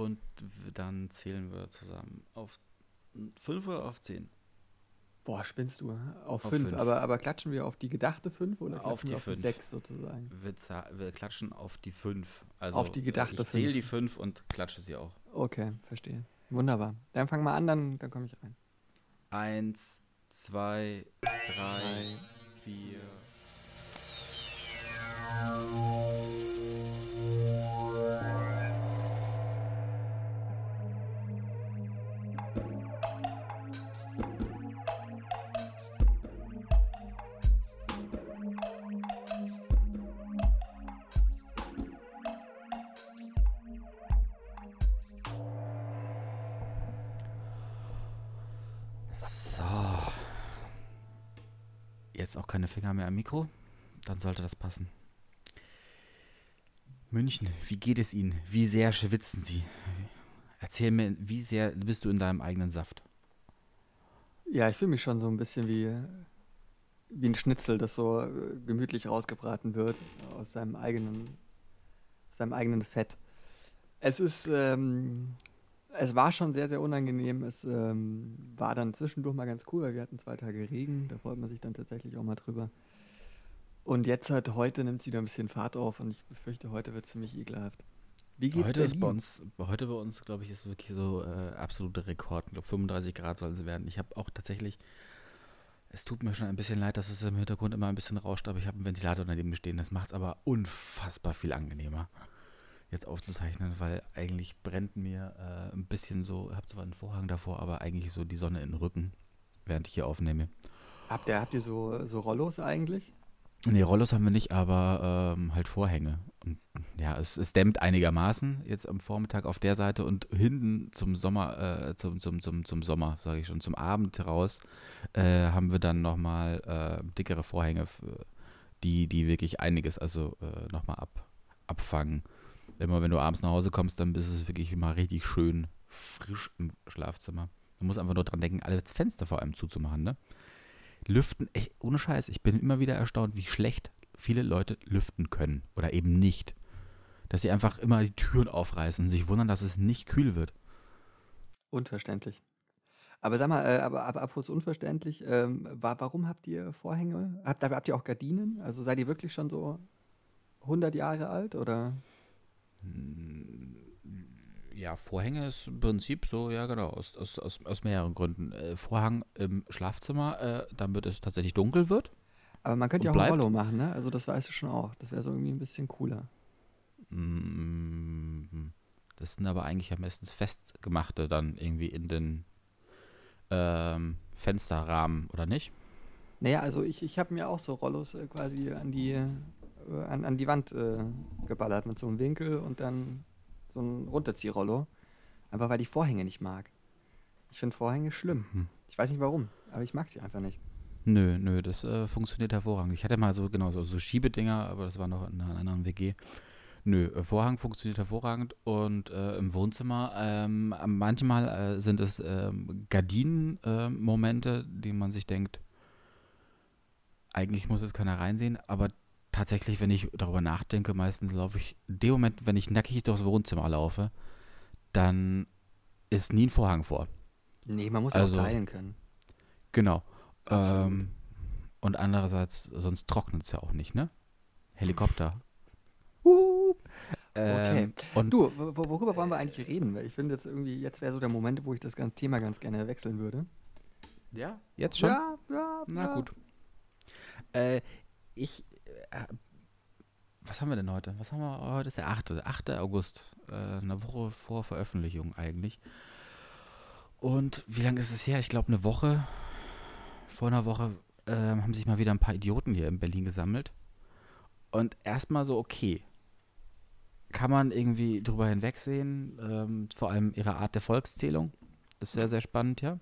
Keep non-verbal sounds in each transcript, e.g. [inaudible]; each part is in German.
Und dann zählen wir zusammen auf 5 oder auf 10? Boah, spinnst du? Auf 5. Aber, aber klatschen wir auf die gedachte 5 oder auf die 6 sozusagen? Wir, wir, klatschen auf die 5. Also auf die gedachte 5. Ich zähle die 5 und klatsche sie auch. Okay, verstehe. Wunderbar. Dann fang mal an, dann, dann komme ich rein. 1, 2, 3, 4. keine Finger mehr am Mikro, dann sollte das passen. München, wie geht es Ihnen? Wie sehr schwitzen Sie? Erzähl mir, wie sehr bist du in deinem eigenen Saft? Ja, ich fühle mich schon so ein bisschen wie, wie ein Schnitzel, das so äh, gemütlich rausgebraten wird aus seinem eigenen, seinem eigenen Fett. Es ist ähm, es war schon sehr, sehr unangenehm. Es ähm, war dann zwischendurch mal ganz cool, weil wir hatten zwei Tage Regen. Da freut man sich dann tatsächlich auch mal drüber. Und jetzt halt heute nimmt es wieder ein bisschen Fahrt auf und ich befürchte, heute wird es ziemlich ekelhaft. Wie geht's heute ist bei uns, heute bei uns, glaube ich, ist wirklich so äh, absolute Rekord. Ich glaube, 35 Grad sollen sie werden. Ich habe auch tatsächlich, es tut mir schon ein bisschen leid, dass es im Hintergrund immer ein bisschen rauscht, aber ich habe einen Ventilator daneben stehen. Das macht es aber unfassbar viel angenehmer jetzt aufzuzeichnen, weil eigentlich brennt mir äh, ein bisschen so, ich habe zwar einen Vorhang davor, aber eigentlich so die Sonne in den Rücken, während ich hier aufnehme. Habt ihr, habt ihr so, so Rollos eigentlich? Nee, Rollos haben wir nicht, aber ähm, halt Vorhänge. Und ja, es, es dämmt einigermaßen jetzt am Vormittag auf der Seite und hinten zum Sommer, äh, zum, zum, zum, zum Sommer, sage ich schon, zum Abend raus, äh, haben wir dann nochmal äh, dickere Vorhänge, die, die wirklich einiges, also äh, nochmal ab, abfangen immer wenn du abends nach Hause kommst, dann ist es wirklich immer richtig schön frisch im Schlafzimmer. Du musst einfach nur dran denken, alle Fenster vor allem zuzumachen, ne? Lüften, echt, ohne Scheiß, ich bin immer wieder erstaunt, wie schlecht viele Leute lüften können oder eben nicht. Dass sie einfach immer die Türen aufreißen und sich wundern, dass es nicht kühl wird. Unverständlich. Aber sag mal, äh, aber, apropos unverständlich, ähm, war, warum habt ihr Vorhänge? Habt, habt ihr auch Gardinen? Also seid ihr wirklich schon so 100 Jahre alt oder? Ja, Vorhänge ist im Prinzip so, ja genau, aus, aus, aus, aus mehreren Gründen. Äh, Vorhang im Schlafzimmer, äh, damit es tatsächlich dunkel wird. Aber man könnte ja auch bleibt. ein Rollo machen, ne? Also das weißt du schon auch. Das wäre so irgendwie ein bisschen cooler. Mm, das sind aber eigentlich ja meistens festgemachte dann irgendwie in den ähm, Fensterrahmen, oder nicht? Naja, also ich, ich habe mir auch so Rollos äh, quasi an die äh, an, an die Wand äh, geballert mit so einem Winkel und dann so ein Runterziehrollo. Einfach weil ich Vorhänge nicht mag. Ich finde Vorhänge schlimm. Mhm. Ich weiß nicht warum, aber ich mag sie einfach nicht. Nö, nö, das äh, funktioniert hervorragend. Ich hatte mal so, genau, so, so Schiebedinger, aber das war noch in einer anderen WG. Nö, äh, Vorhang funktioniert hervorragend und äh, im Wohnzimmer ähm, manchmal äh, sind es ähm, Gardinen-Momente, die man sich denkt, eigentlich muss jetzt keiner reinsehen, aber tatsächlich, wenn ich darüber nachdenke, meistens laufe ich, in dem Moment, wenn ich nackig durchs Wohnzimmer laufe, dann ist nie ein Vorhang vor. Nee, man muss also, auch teilen können. Genau. Ähm, und andererseits, sonst trocknet es ja auch nicht, ne? Helikopter. [laughs] uh, okay. Ähm, und du, worüber wollen wir eigentlich reden? Ich finde jetzt irgendwie, jetzt wäre so der Moment, wo ich das ganze Thema ganz gerne wechseln würde. Ja? Jetzt schon? Ja, ja. Na ja. gut. Äh, ich was haben wir denn heute? Was haben wir? Heute ist der 8. 8. August. Äh, eine Woche vor Veröffentlichung eigentlich. Und wie lange ist es her? Ich glaube, eine Woche. Vor einer Woche äh, haben sich mal wieder ein paar Idioten hier in Berlin gesammelt. Und erstmal so, okay. Kann man irgendwie drüber hinwegsehen. Ähm, vor allem ihre Art der Volkszählung. Ist sehr, sehr spannend, ja.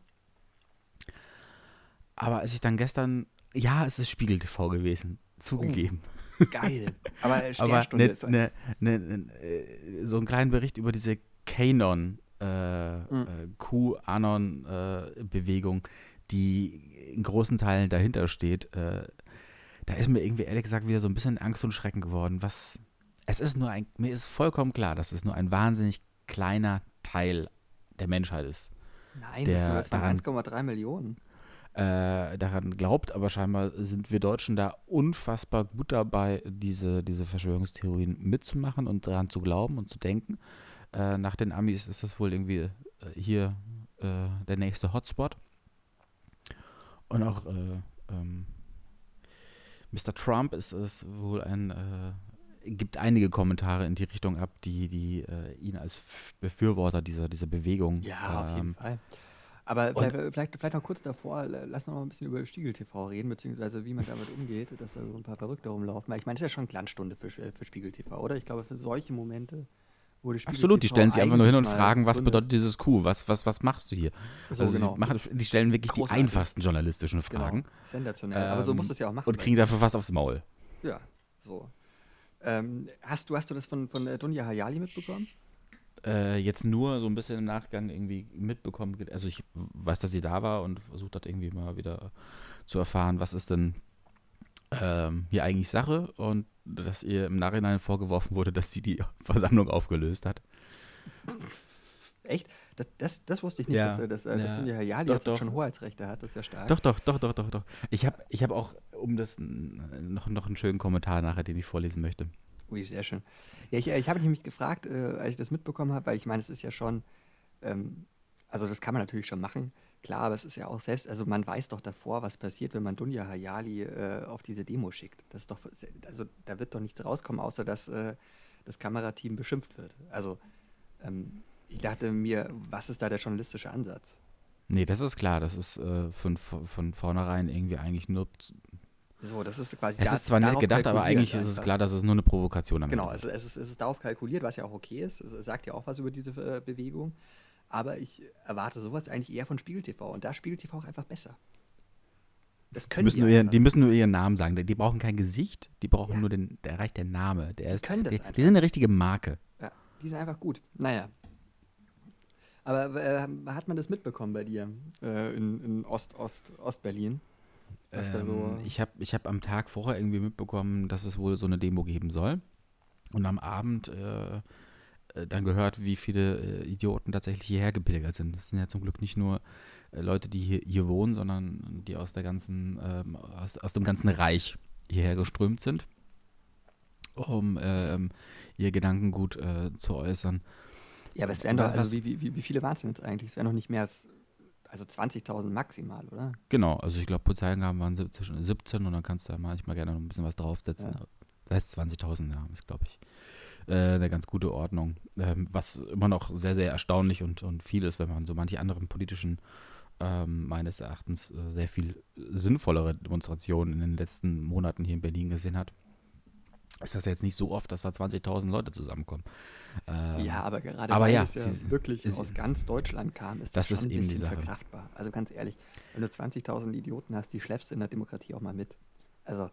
Aber als ich dann gestern. Ja, es ist Spiegel TV gewesen zugegeben. Oh, geil. Aber [laughs] Sternstunde Aber ne, ne, ne, äh, so einen kleinen Bericht über diese Kanon, äh, mhm. äh, Q-Anon-Bewegung, äh, die in großen Teilen dahinter steht. Äh, da ist mir irgendwie ehrlich gesagt wieder so ein bisschen Angst und Schrecken geworden. Was, es ist nur ein, mir ist vollkommen klar, dass es nur ein wahnsinnig kleiner Teil der Menschheit ist. Nein, Der das, waren daran- 1,3 Millionen. Äh, daran glaubt, aber scheinbar sind wir Deutschen da unfassbar gut dabei, diese, diese Verschwörungstheorien mitzumachen und daran zu glauben und zu denken. Äh, nach den Amis ist das wohl irgendwie äh, hier äh, der nächste Hotspot. Und auch äh, ähm, Mr. Trump ist es wohl ein, gibt einige Kommentare in die Richtung ab, die, die äh, ihn als Befürworter dieser, dieser Bewegung Ja, auf jeden ähm, Fall. Aber vielleicht, vielleicht, vielleicht noch kurz davor, lass noch mal ein bisschen über Spiegel TV reden, beziehungsweise wie man damit umgeht, dass da so ein paar Verrückte rumlaufen. Weil ich meine, das ist ja schon Glanzstunde für, für Spiegel TV, oder? Ich glaube, für solche Momente wurde Spiegel Absolut, die TV stellen sich einfach nur hin und fragen, was bedeutet dieses Q? Was, was, was machst du hier? So, also genau. die, machen, die stellen wirklich Großartig. die einfachsten journalistischen Fragen Genau. Sensationell. Aber so Ähm, musst du es ja auch machen. und kriegen dafür was aufs Maul. Ja, so. Ähm, hast, du, hast du das von, von äh, Dunja Hayali mitbekommen? Äh, jetzt nur so ein bisschen im Nachgang irgendwie mitbekommen. Also ich weiß, dass sie da war und versucht hat irgendwie mal wieder zu erfahren, was ist denn ähm, hier eigentlich Sache und dass ihr im Nachhinein vorgeworfen wurde, dass sie die [laughs] Versammlung aufgelöst hat. Echt? Das, das, das wusste ich nicht, Ja, dass, äh, dass, äh, dass ja. Dunja Hayali jetzt doch. schon Hoheitsrechte hat. Das ist ja stark. Doch, doch, doch, doch, doch, doch. Ich habe ich hab auch, um das noch, noch einen schönen Kommentar nachher, den ich vorlesen möchte. Ui, sehr schön. Ja, ich, ich habe mich gefragt, äh, als ich das mitbekommen habe, weil ich meine, es ist ja schon, ähm, also das kann man natürlich schon machen, klar, aber es ist ja auch selbst, also man weiß doch davor, was passiert, wenn man Dunja Hayali äh, auf diese Demo schickt. Das ist doch, also da wird doch nichts rauskommen, außer dass äh, das Kamerateam beschimpft wird. Also ähm, ich dachte mir, was ist da der journalistische Ansatz? Nee, das ist klar. Das ist äh, von, von vornherein irgendwie eigentlich nur. So, das ist quasi Es da- ist zwar nett darauf gedacht, aber eigentlich ist es klar, dass es nur eine Provokation am Genau, Ende ist. also es ist, es ist darauf kalkuliert, was ja auch okay ist. Es sagt ja auch was über diese äh, Bewegung. Aber ich erwarte sowas eigentlich eher von Spiegel TV. Und da Spiegel TV auch einfach besser. Das Die können müssen, die, nur die müssen nur ihren Namen sagen. Die brauchen kein Gesicht, die brauchen Ja. nur den, der reicht der Name. Der Die ist, können das die, einfach. die sind eine richtige Marke. Ja, die sind einfach gut. Naja. Aber äh, hat man das mitbekommen bei dir äh, in, in Ost, Ost, da so- Ähm, ich habe ich hab am Tag vorher irgendwie mitbekommen, dass es wohl so eine Demo geben soll. Und am Abend äh, äh, dann gehört, wie viele äh, Idioten tatsächlich hierher gepilgert sind. Das sind ja zum Glück nicht nur äh, Leute, die hier, hier wohnen, sondern die aus der ganzen, ähm, aus, aus dem ganzen Reich hierher geströmt sind, um ähm, ihr Gedankengut äh, zu äußern. Ja, aber es wären doch, also wie, wie, wie- viele waren es denn jetzt eigentlich? Es wären noch nicht mehr als, also 20.000 maximal, oder? Genau, also ich glaube, Polizeiangaben waren sieb- zwischen 17 und dann kannst du da manchmal gerne noch ein bisschen was draufsetzen. Ja. Das heißt 20.000, ja, ist glaube ich äh, eine ganz gute Ordnung. Ähm, was immer noch sehr, sehr erstaunlich und, und viel ist, wenn man so manche anderen politischen, ähm, meines Erachtens, äh, sehr viel sinnvollere Demonstrationen in den letzten Monaten hier in Berlin gesehen hat. Ist das jetzt nicht so oft, dass da 20.000 Leute zusammenkommen. Ähm, Ja, aber gerade aber weil ja, es ja sie- wirklich es- aus ganz Deutschland kam, ist Das das, ist schon ein eben die bisschen verkraftbar. Also ganz ehrlich, wenn du 20.000 Idioten hast, die schleppst du in der Demokratie auch mal mit. Also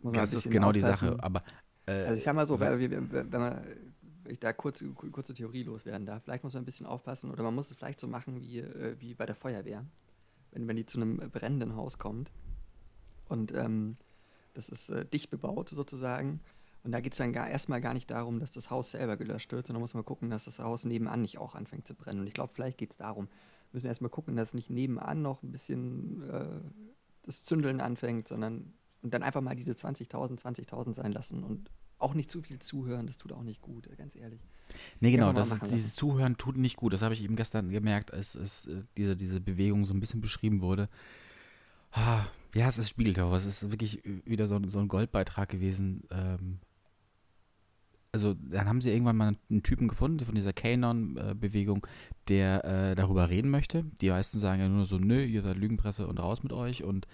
muss man ein das ist genau die aufpassen. Sache. Aber äh, Also ich sag mal so, wir- wenn man wenn ich da kurz, kurze Theorie loswerden darf, vielleicht muss man ein bisschen aufpassen oder man muss es vielleicht so machen wie, äh, wie bei der Feuerwehr. Wenn, wenn die zu einem brennenden Haus kommt und ähm, das ist äh, dicht bebaut sozusagen und da geht es dann gar, erstmal gar nicht darum, dass das Haus selber gelöscht wird, sondern muss man gucken, dass das Haus nebenan nicht auch anfängt zu brennen. Und ich glaube, vielleicht geht es darum. Wir müssen erstmal gucken, dass nicht nebenan noch ein bisschen äh, das Zündeln anfängt, sondern und dann einfach mal diese 20.000, 20.000 sein lassen und auch nicht zu viel zuhören, das tut auch nicht gut, äh, ganz ehrlich. Nee, genau, das ist, dieses Zuhören tut nicht gut. Das habe ich eben gestern gemerkt, als, als äh, diese, diese Bewegung so ein bisschen beschrieben wurde. Ah, ja, es ist Spiegeltau. Es ist wirklich wieder so, ein- so ein Goldbeitrag gewesen. Ähm, also, dann haben sie irgendwann mal einen Typen gefunden von dieser Kanon-Bewegung, der äh, darüber reden möchte. Die meisten sagen ja nur so: Nö, ihr seid Lügenpresse und raus mit euch und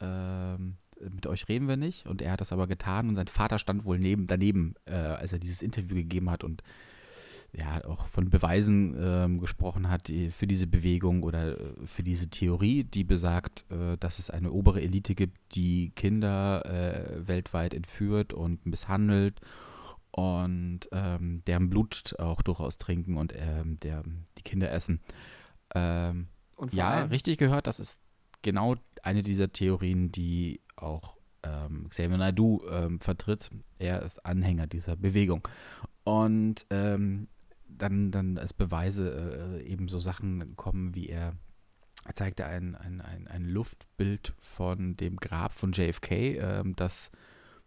ähm, mit euch reden wir nicht. Und er hat das aber getan und sein Vater stand wohl neben, daneben, äh, als er dieses Interview gegeben hat und ja, auch von Beweisen ähm, gesprochen hat für diese Bewegung oder äh, für diese Theorie, die besagt, äh, dass es eine obere Elite gibt, die Kinder äh, weltweit entführt und misshandelt und ähm, deren Blut auch durchaus trinken und ähm, der, die Kinder essen. Ähm, ja, allem, richtig gehört, das ist genau eine dieser Theorien, die auch ähm, Xavier Naidoo ähm, vertritt. Er ist Anhänger dieser Bewegung. Und ähm, dann, dann als Beweise äh, eben so Sachen kommen, wie er er zeigte ein, ein, ein, ein Luftbild von dem Grab von JFK, äh, das,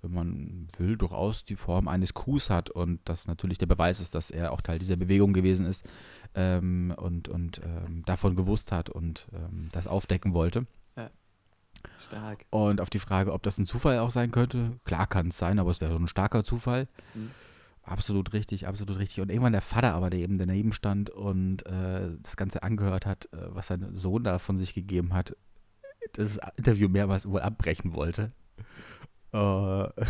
wenn man will, durchaus die Form eines Kuhs hat und das natürlich der Beweis ist, dass er auch Teil dieser Bewegung gewesen ist ähm, und, und ähm, davon gewusst hat und ähm, das aufdecken wollte. Stark. Und auf die Frage, ob das ein Zufall auch sein könnte, klar kann es sein, aber es wäre so ein starker Zufall. Mhm. Absolut richtig, absolut richtig. Und irgendwann der Vater aber, der eben daneben stand und äh, das Ganze angehört hat, äh, was sein Sohn da von sich gegeben hat, das Interview mehrmals wohl abbrechen wollte. Äh,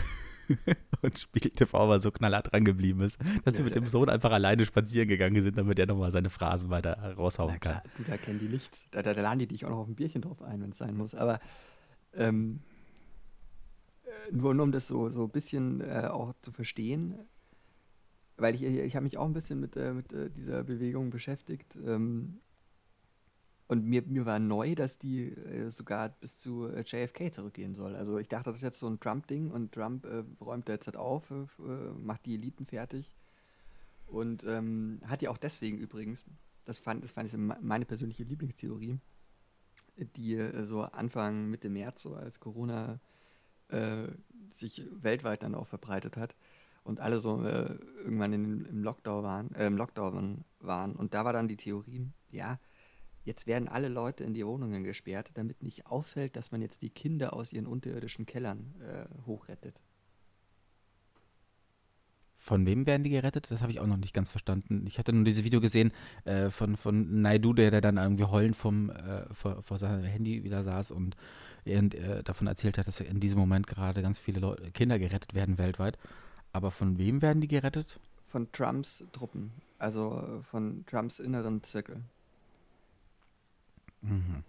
[laughs] und Spiegel TV aber so knallhart dran geblieben ist, dass sie mit dem Sohn einfach alleine spazieren gegangen sind, damit er nochmal seine Phrasen weiter raushauen klar, kann. du, da kennen die nichts. Da, da, da laden die dich auch noch auf ein Bierchen drauf ein, wenn es sein muss. Aber ähm, äh, nur, nur um das so, so ein bisschen äh, auch zu verstehen, weil ich, ich habe mich auch ein bisschen mit, äh, mit äh, dieser Bewegung beschäftigt. Ähm, und mir, mir war neu, dass die äh, sogar bis zu äh, JFK zurückgehen soll. Also ich dachte, das ist jetzt so ein Trump-Ding und Trump äh, räumt jetzt halt auf, äh, äh, macht die Eliten fertig. Und ähm, hat ja auch deswegen übrigens, das fand, das fand ich me- meine persönliche Lieblingstheorie, die äh, so Anfang Mitte März, so als Corona sich weltweit dann auch verbreitet hat und alle so irgendwann in, im Lockdown waren, im Lockdown waren. Und da war dann die Theorie, ja, jetzt werden alle Leute in die Wohnungen gesperrt, damit nicht auffällt, dass man jetzt die Kinder aus ihren unterirdischen Kellern äh, hochrettet. Von wem werden die gerettet? Das habe ich auch noch nicht ganz verstanden. Ich hatte nur dieses Video gesehen äh, von, von Naidu, der, der dann irgendwie heulend vom, äh, vor, vor seinem Handy wieder saß und äh, davon erzählt hat, dass in diesem Moment gerade ganz viele Leute, Kinder gerettet werden weltweit. Aber von wem werden die gerettet? Von Trumps Truppen, also äh, von Trumps inneren Zirkel. Mhm.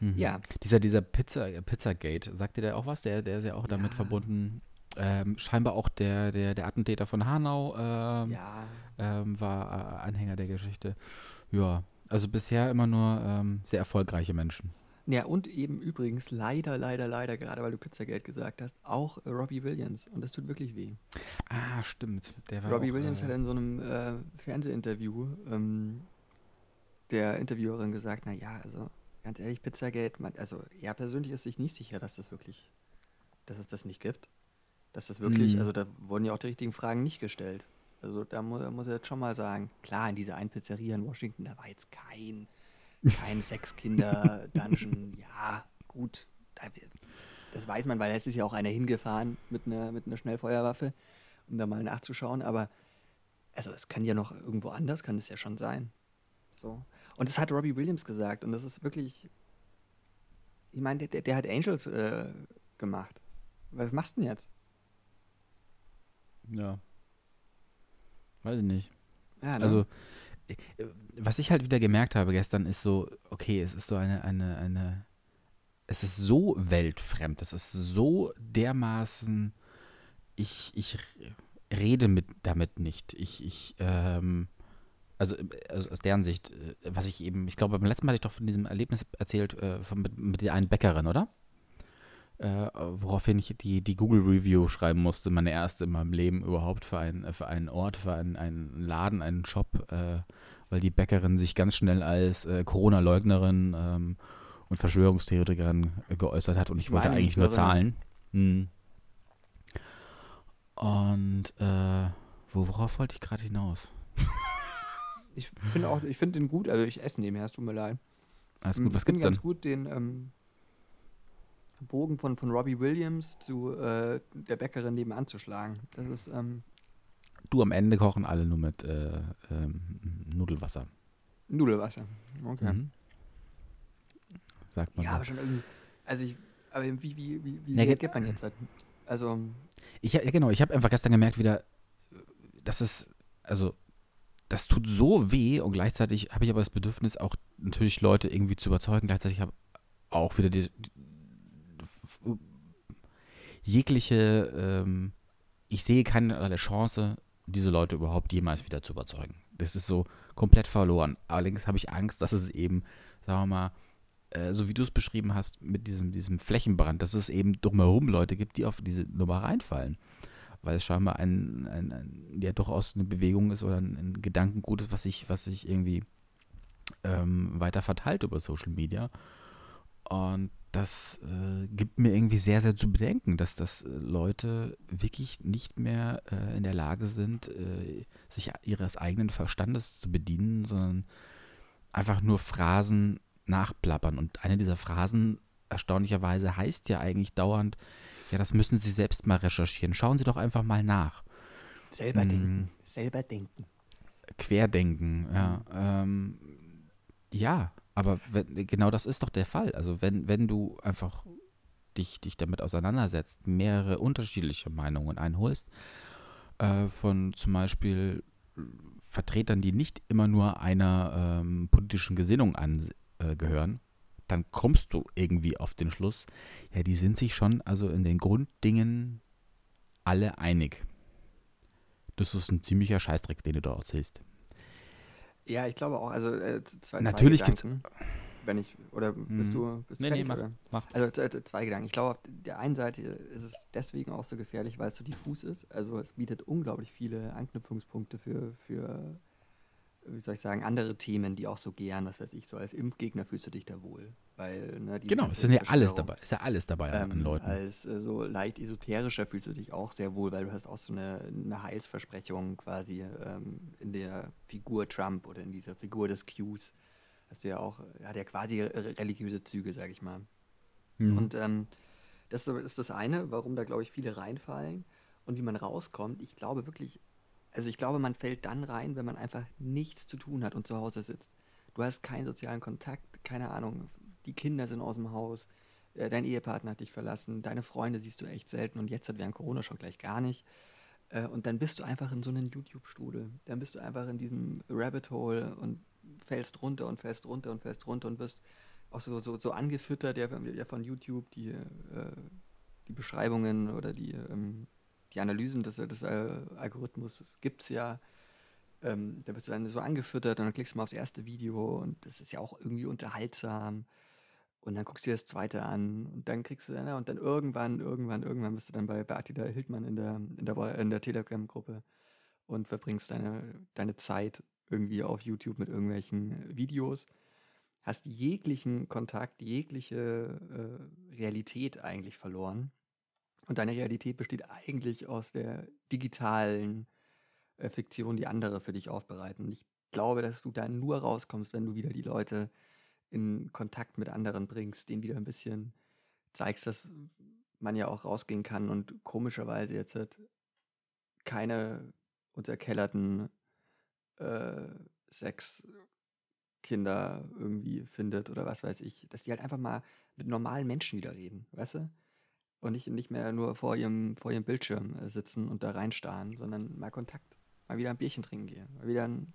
Mhm. Ja, Dieser, dieser Pizza, Pizzagate, sagt dir der auch was? Der, der ist ja auch damit Ja. verbunden. Ähm, scheinbar auch der, der, der Attentäter von Hanau ähm, ja, ähm, war äh, Anhänger der Geschichte. Ja, also bisher immer nur ähm, sehr erfolgreiche Menschen. Ja, und eben übrigens leider, leider, leider, gerade weil du Pizzageld gesagt hast, auch äh, Robbie Williams. Und das tut wirklich weh. Ah, stimmt. Der war Robbie auch, Williams äh, hat in so einem äh, Fernsehinterview ähm, der Interviewerin gesagt, naja, also ganz ehrlich, Pizzagate, man, also er persönlich ist sich nicht sicher, dass das wirklich, dass es das nicht gibt. Dass das wirklich, Mhm. also da wurden ja auch die richtigen Fragen nicht gestellt. Also da muss, muss er jetzt schon mal sagen, klar, in dieser einen Pizzeria in Washington, da war jetzt kein, kein Sechskinder-Dungeon. [laughs] ja, gut, da, das weiß man, weil es ist ja auch einer hingefahren mit einer, mit einer Schnellfeuerwaffe, um da mal nachzuschauen, aber also es kann ja noch irgendwo anders, kann es ja schon sein. So. Und das hat Robbie Williams gesagt und das ist wirklich, ich meine, der, der, hat Angels äh, gemacht. Was machst du denn jetzt? Ja. Weiß ich nicht. Ja, ne? Also, äh, was ich halt wieder gemerkt habe gestern, ist so, okay, es ist so eine, eine, eine, es ist so weltfremd, es ist so dermaßen, ich, ich rede mit damit nicht. Ich, ich, ähm, also, also aus deren Sicht, äh, was ich eben, ich glaube, beim letzten Mal hatte ich doch von diesem Erlebnis erzählt, äh, von, mit, mit der einen Bäckerin, oder? Äh, woraufhin ich die, die Google-Review schreiben musste, meine erste in meinem Leben überhaupt für, ein, für einen Ort, für einen, einen Laden, einen Shop, äh, weil die Bäckerin sich ganz schnell als äh, Corona-Leugnerin ähm, und Verschwörungstheoretikerin geäußert hat und ich wollte Meine eigentlich nur zahlen. Hm. Und äh, wo, worauf wollte ich gerade hinaus? [laughs] ich finde auch, ich finde den gut, also ich esse nebenher, es tut mir leid. Alles Mm, gut, was ich finde gibt's denn? ganz gut den ähm, Bogen von, von Robbie Williams zu äh, der Bäckerin nebenan zu schlagen. Das ist, ähm, Du, am Ende kochen alle nur mit äh, ähm, Nudelwasser. Nudelwasser. Okay. Mhm. Sagt man Ja, so. aber schon irgendwie. Also ich. Aber wie, wie, wie, wie Ja, ge- reagiert man jetzt halt? Also, Ich, ja, genau, ich habe einfach gestern gemerkt wieder, dass es, also, das tut so weh und gleichzeitig habe ich aber das Bedürfnis, auch natürlich Leute irgendwie zu überzeugen. Gleichzeitig habe auch wieder die, die jegliche, ähm, ich sehe keine Chance, diese Leute überhaupt jemals wieder zu überzeugen. Das ist so komplett verloren. Allerdings habe ich Angst, dass es eben, sagen wir mal, äh, so wie du es beschrieben hast, mit diesem, diesem Flächenbrand, dass es eben drumherum Leute gibt, die auf diese Nummer reinfallen. Weil es scheinbar ein, ein, ein ja durchaus eine Bewegung ist oder ein, ein Gedankengut ist, was sich, was sich irgendwie ähm, weiter verteilt über Social Media. Und das äh, gibt mir irgendwie sehr, sehr zu bedenken, dass das äh, Leute wirklich nicht mehr äh, in der Lage sind, äh, sich ihres eigenen Verstandes zu bedienen, sondern einfach nur Phrasen nachplappern. Und eine dieser Phrasen, erstaunlicherweise, heißt ja eigentlich dauernd, ja, das müssen Sie selbst mal recherchieren. Schauen Sie doch einfach mal nach. Selber hm. denken. Selber denken. Querdenken, ja. Ähm, ja, aber wenn, genau das ist doch der Fall. Also wenn, wenn du einfach dich, dich damit auseinandersetzt, mehrere unterschiedliche Meinungen einholst, äh, von zum Beispiel Vertretern, die nicht immer nur einer ähm, politischen Gesinnung angehören, äh, dann kommst du irgendwie auf den Schluss, ja, die sind sich schon also in den Grunddingen alle einig. Das ist ein ziemlicher Scheißdreck, den du da erzählst. Ja, ich glaube auch. Also äh, zwei, Natürlich gibt wenn ich oder bist hm. du bist nee, du fertig, nee, mach, mach. Also zwei Gedanken. Ich glaube, auf der einen Seite ist es deswegen auch so gefährlich, weil es so diffus ist. Also es bietet unglaublich viele Anknüpfungspunkte für, für wie soll ich sagen, andere Themen, die auch so gern, was weiß ich, so als Impfgegner fühlst du dich da wohl. Weil, ne, genau, es ist ja alles dabei, ist ja alles dabei ähm, an Leuten. Als äh, so leicht esoterischer fühlst du dich auch sehr wohl, weil du hast auch so eine, eine Heilsversprechung quasi ähm, in der Figur Trump oder in dieser Figur des Qs. Hast du ja auch, hat ja quasi religiöse Züge, sag ich mal. Mhm. Und ähm, das ist das eine, warum da, glaube ich, viele reinfallen und wie man rauskommt. Ich glaube wirklich, also ich glaube, man fällt dann rein, wenn man einfach nichts zu tun hat und zu Hause sitzt. Du hast keinen sozialen Kontakt, keine Ahnung, die Kinder sind aus dem Haus, äh, dein Ehepartner hat dich verlassen, deine Freunde siehst du echt selten und jetzt hat während Corona schon gleich gar nicht. Äh, und dann bist du einfach in so einem YouTube-Strudel. Dann bist du einfach in diesem Rabbit Hole und fällst runter und fällst runter und fällst runter und wirst auch so, so, so angefüttert ja, von YouTube, die, äh, die Beschreibungen oder die ähm, die Analysen des, des äh, Algorithmus gibt es ja. Ähm, da bist du dann so angefüttert und dann klickst du mal aufs erste Video und das ist ja auch irgendwie unterhaltsam. Und dann guckst du dir das zweite an und dann kriegst du dann, und dann irgendwann, irgendwann, irgendwann bist du dann bei, bei Hildmann in der, in der, in der Telegram-Gruppe und verbringst deine, deine Zeit irgendwie auf YouTube mit irgendwelchen Videos. Hast jeglichen Kontakt, jegliche äh, Realität eigentlich verloren. Und deine Realität besteht eigentlich aus der digitalen äh, Fiktion, die andere für dich aufbereiten. Ich glaube, dass du da nur rauskommst, wenn du wieder die Leute in Kontakt mit anderen bringst, denen wieder ein bisschen zeigst, dass man ja auch rausgehen kann und komischerweise jetzt halt keine unterkellerten äh, Sexkinder irgendwie findet oder was weiß ich, dass die halt einfach mal mit normalen Menschen wieder reden, weißt du? Und nicht, nicht mehr nur vor ihrem, vor ihrem Bildschirm äh, sitzen und da reinstarren, sondern mal Kontakt, mal wieder ein Bierchen trinken gehen, mal wieder ein,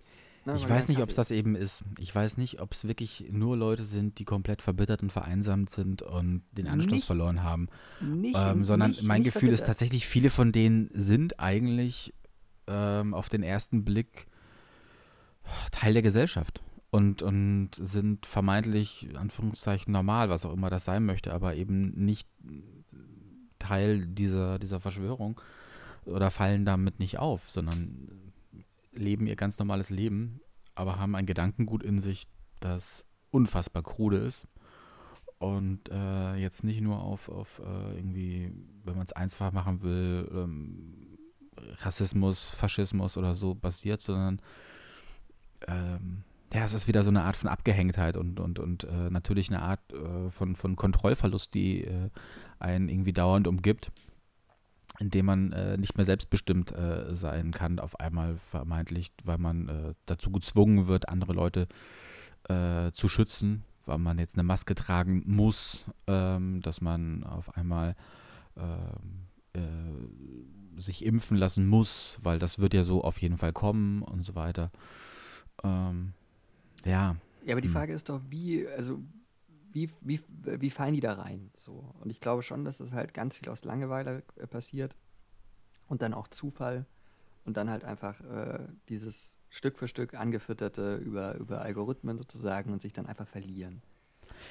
ne, Ich weiß nicht, ob es das eben ist. Ich weiß nicht, ob es wirklich nur Leute sind, die komplett verbittert und vereinsamt sind und den Anschluss nicht, verloren haben. Nicht, ähm, sondern nicht, mein Gefühl verbittert. ist tatsächlich, viele von denen sind eigentlich ähm, auf den ersten Blick Teil der Gesellschaft und, und sind vermeintlich, in Anführungszeichen, normal, was auch immer das sein möchte, aber eben nicht Teil dieser, dieser Verschwörung oder fallen damit nicht auf, sondern leben ihr ganz normales Leben, aber haben ein Gedankengut in sich, das unfassbar krude ist. Und äh, jetzt nicht nur auf, auf äh, irgendwie, wenn man es einfach machen will, ähm, Rassismus, Faschismus oder so basiert, sondern ähm, ja, es ist wieder so eine Art von Abgehängtheit und, und, und äh, natürlich eine Art äh, von, von Kontrollverlust, die äh, einen irgendwie dauernd umgibt, indem man äh, nicht mehr selbstbestimmt äh, sein kann, auf einmal vermeintlich, weil man äh, dazu gezwungen wird, andere Leute zu schützen, weil man jetzt eine Maske tragen muss, ähm, dass man auf einmal ähm, sich impfen lassen muss, weil das wird ja so auf jeden Fall kommen und so weiter. Ähm, ja. Ja, aber die hm. Frage ist doch, wie, also wie, wie, wie fallen die da rein? So. Und ich glaube schon, dass das halt ganz viel aus Langeweile äh, passiert und dann auch Zufall und dann halt einfach äh, dieses Stück für Stück angefütterte über, über Algorithmen sozusagen und sich dann einfach verlieren.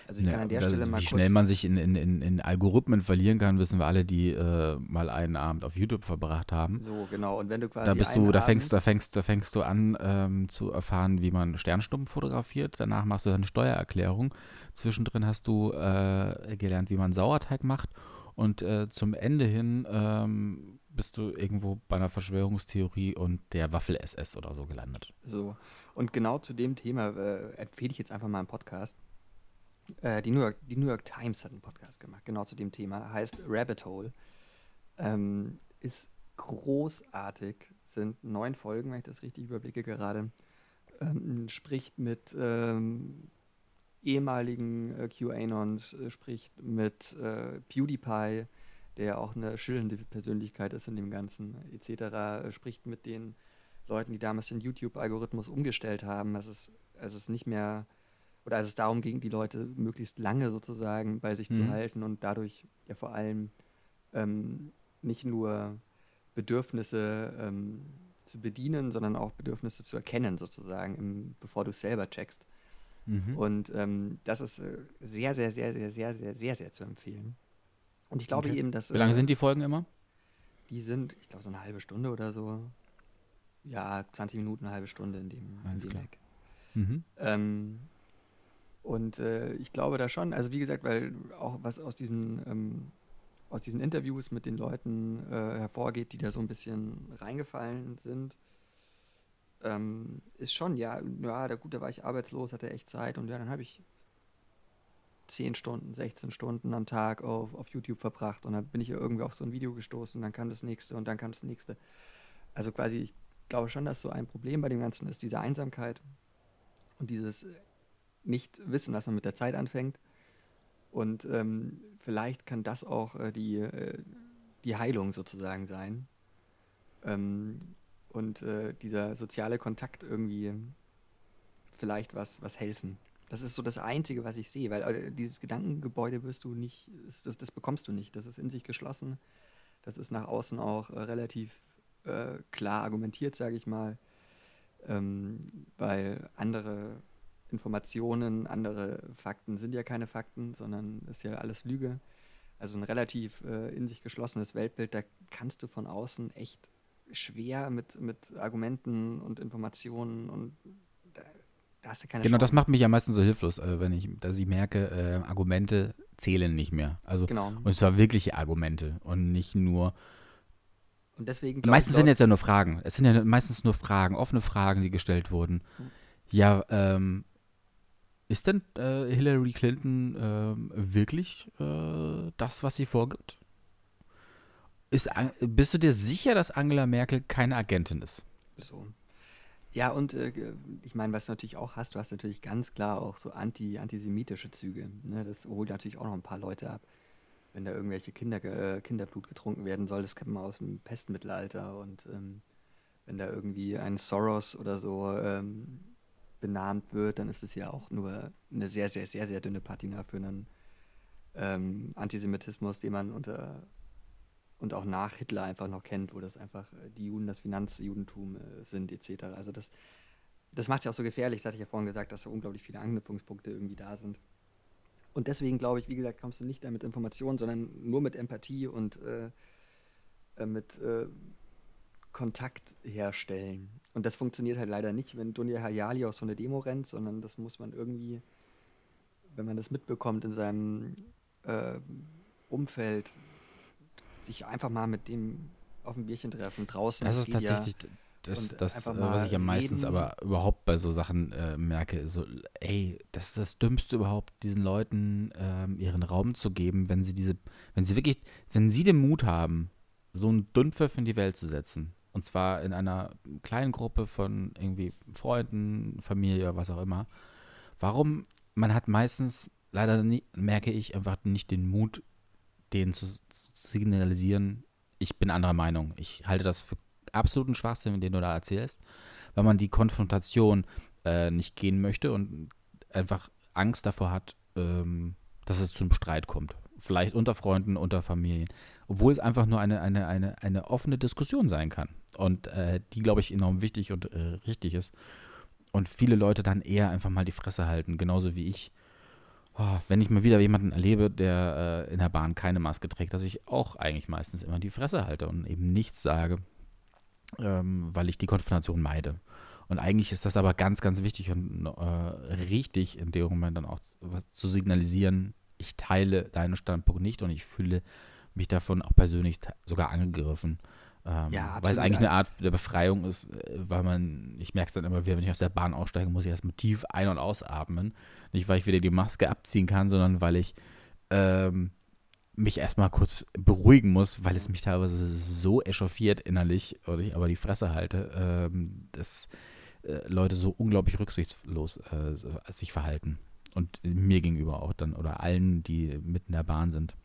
Also ich kann an der Stelle mal wie kurz, schnell man sich in, in, in, in Algorithmen verlieren kann, wissen wir alle, die äh, mal einen Abend auf YouTube verbracht haben. so genau und wenn du quasi Da bist du, da fängst, da fängst, da fängst du an ähm, zu erfahren, wie man Sternstunden fotografiert. Danach machst du deine Steuererklärung. Zwischendrin hast du äh, gelernt, wie man Sauerteig macht. Und äh, zum Ende hin ähm, bist du irgendwo bei einer Verschwörungstheorie und der Waffel-SS oder so gelandet. So. Und genau zu dem Thema äh, empfehle ich jetzt einfach mal einen Podcast. Äh, die, New York, die New York Times hat einen Podcast gemacht, genau zu dem Thema. Heißt Rabbit Hole. Ähm, ist großartig. Sind neun Folgen, wenn ich das richtig überblicke gerade. Ähm, spricht mit ähm, ehemaligen äh, QAnons, äh, spricht mit äh, PewDiePie, der auch eine schillernde Persönlichkeit ist in dem Ganzen, etc. Äh, spricht mit den Leuten, die damals den YouTube-Algorithmus umgestellt haben, es, als es nicht mehr, oder als es darum ging, die Leute möglichst lange sozusagen bei sich mhm. zu halten und dadurch ja vor allem ähm, nicht nur Bedürfnisse ähm, zu bedienen, sondern auch Bedürfnisse zu erkennen sozusagen, im, bevor du es selber checkst. Mhm. Und ähm, das ist äh, sehr, sehr, sehr, sehr, sehr, sehr, sehr, sehr zu empfehlen. Und ich glaube okay. eben, dass. Wie lange äh, sind die Folgen immer? Die sind, ich glaube, so eine halbe Stunde oder so. Ja, 20 Minuten, eine halbe Stunde in dem, Alles. Mhm. Ähm, und äh, ich glaube da schon, also wie gesagt, weil auch was aus diesen, ähm, aus diesen Interviews mit den Leuten äh, hervorgeht, die da so ein bisschen reingefallen sind, ähm, ist schon, ja, ja, da gut, da war ich arbeitslos, hatte echt Zeit und ja, dann habe ich 10 Stunden, 16 Stunden am Tag auf, auf YouTube verbracht und dann bin ich irgendwie auf so ein Video gestoßen und dann kam das nächste und dann kam das nächste. Also quasi, ich glaube schon, dass so ein Problem bei dem Ganzen ist, diese Einsamkeit und dieses nicht wissen, dass man mit der Zeit anfängt. Und ähm, vielleicht kann das auch äh, die, äh, die Heilung sozusagen sein. Ähm, und äh, dieser soziale Kontakt irgendwie vielleicht was, was helfen. Das ist so das Einzige, was ich sehe, weil äh, dieses Gedankengebäude wirst du nicht, das, das, das bekommst du nicht. Das ist in sich geschlossen. Das ist nach außen auch äh, relativ äh, klar argumentiert, sage ich mal, ähm, weil andere Informationen, andere Fakten sind ja keine Fakten, sondern ist ja alles Lüge. Also ein relativ äh, in sich geschlossenes Weltbild, da kannst du von außen echt schwer mit, mit Argumenten und Informationen und da, da hast du keine Genau, das Chance. macht mich am meisten so hilflos, äh, wenn ich, dass ich merke, äh, Argumente zählen nicht mehr. Also Genau. und zwar wirkliche Argumente und nicht nur. Und deswegen Meistens sind jetzt ja nur Fragen. Es sind ja meistens nur Fragen, offene Fragen, die gestellt wurden. Hm. Ja, ähm, ist denn äh, Hillary Clinton ähm, wirklich äh, das, was sie vorgibt? Ist, bist du dir sicher, dass Angela Merkel keine Agentin ist? So. Ja, und äh, ich meine, was du natürlich auch hast, du hast natürlich ganz klar auch so anti, antisemitische Züge. Ne? Das holt natürlich auch noch ein paar Leute ab. Wenn da irgendwelche Kinder, äh, Kinderblut getrunken werden soll, das kennt man aus dem Pestmittelalter. Und ähm, wenn da irgendwie ein Soros oder so ähm, benannt wird, dann ist es ja auch nur eine sehr, sehr, sehr, sehr dünne Patina für einen ähm, Antisemitismus, den man unter und auch nach Hitler einfach noch kennt, wo das einfach äh, die Juden, das Finanzjudentum äh, sind, etc. Also das, das macht es ja auch so gefährlich, das hatte ich ja vorhin gesagt, dass so unglaublich viele Anknüpfungspunkte irgendwie da sind. Und deswegen glaube ich, wie gesagt, kommst du nicht da mit Informationen, sondern nur mit Empathie und äh, äh, mit äh, Kontakt herstellen. Und das funktioniert halt leider nicht, wenn Dunja Hayali auf so eine Demo rennt, sondern das muss man irgendwie, wenn man das mitbekommt in seinem äh, Umfeld, sich einfach mal mit dem auf ein Bierchen treffen, draußen. Das ist ja- tatsächlich das, das äh, was ich am meisten reden. aber überhaupt bei so Sachen äh, merke. So, ey, das ist das Dümmste überhaupt, diesen Leuten ähm, ihren Raum zu geben, wenn sie diese, wenn sie wirklich, wenn sie den Mut haben, so einen Dünnpfiff in die Welt zu setzen. Und zwar in einer kleinen Gruppe von irgendwie Freunden, Familie, was auch immer. Warum? Man hat meistens, leider nie, merke ich, einfach nicht den Mut, denen zu, zu signalisieren, ich bin anderer Meinung. Ich halte das für absoluten Schwachsinn, den du da erzählst, weil man die Konfrontation äh, nicht gehen möchte und einfach Angst davor hat, ähm, dass es zum Streit kommt. Vielleicht unter Freunden, unter Familien. Obwohl es einfach nur eine, eine, eine, eine offene Diskussion sein kann. Und äh, die, glaube ich, enorm wichtig und äh, richtig ist. Und viele Leute dann eher einfach mal die Fresse halten, genauso wie ich oh, wenn ich mal wieder jemanden erlebe, der äh, in der Bahn keine Maske trägt, dass ich auch eigentlich meistens immer die Fresse halte und eben nichts sage, ähm, weil ich die Konfrontation meide. Und eigentlich ist das aber ganz, ganz wichtig und äh, richtig in dem Moment dann auch zu signalisieren, ich teile deinen Standpunkt nicht und ich fühle mich davon auch persönlich sogar angegriffen. Ähm, ja, weil es eigentlich eine Art der Befreiung ist, äh, weil man, ich merke es dann immer wieder, wenn ich aus der Bahn aussteige, muss ich erstmal tief ein- und ausatmen. Nicht, weil ich wieder die Maske abziehen kann, sondern weil ich ähm, mich erstmal kurz beruhigen muss, weil es mich teilweise so echauffiert innerlich oder ich aber die Fresse halte, ähm, dass äh, Leute so unglaublich rücksichtslos äh, sich verhalten. Und mir gegenüber auch dann oder allen, die mit in der Bahn sind.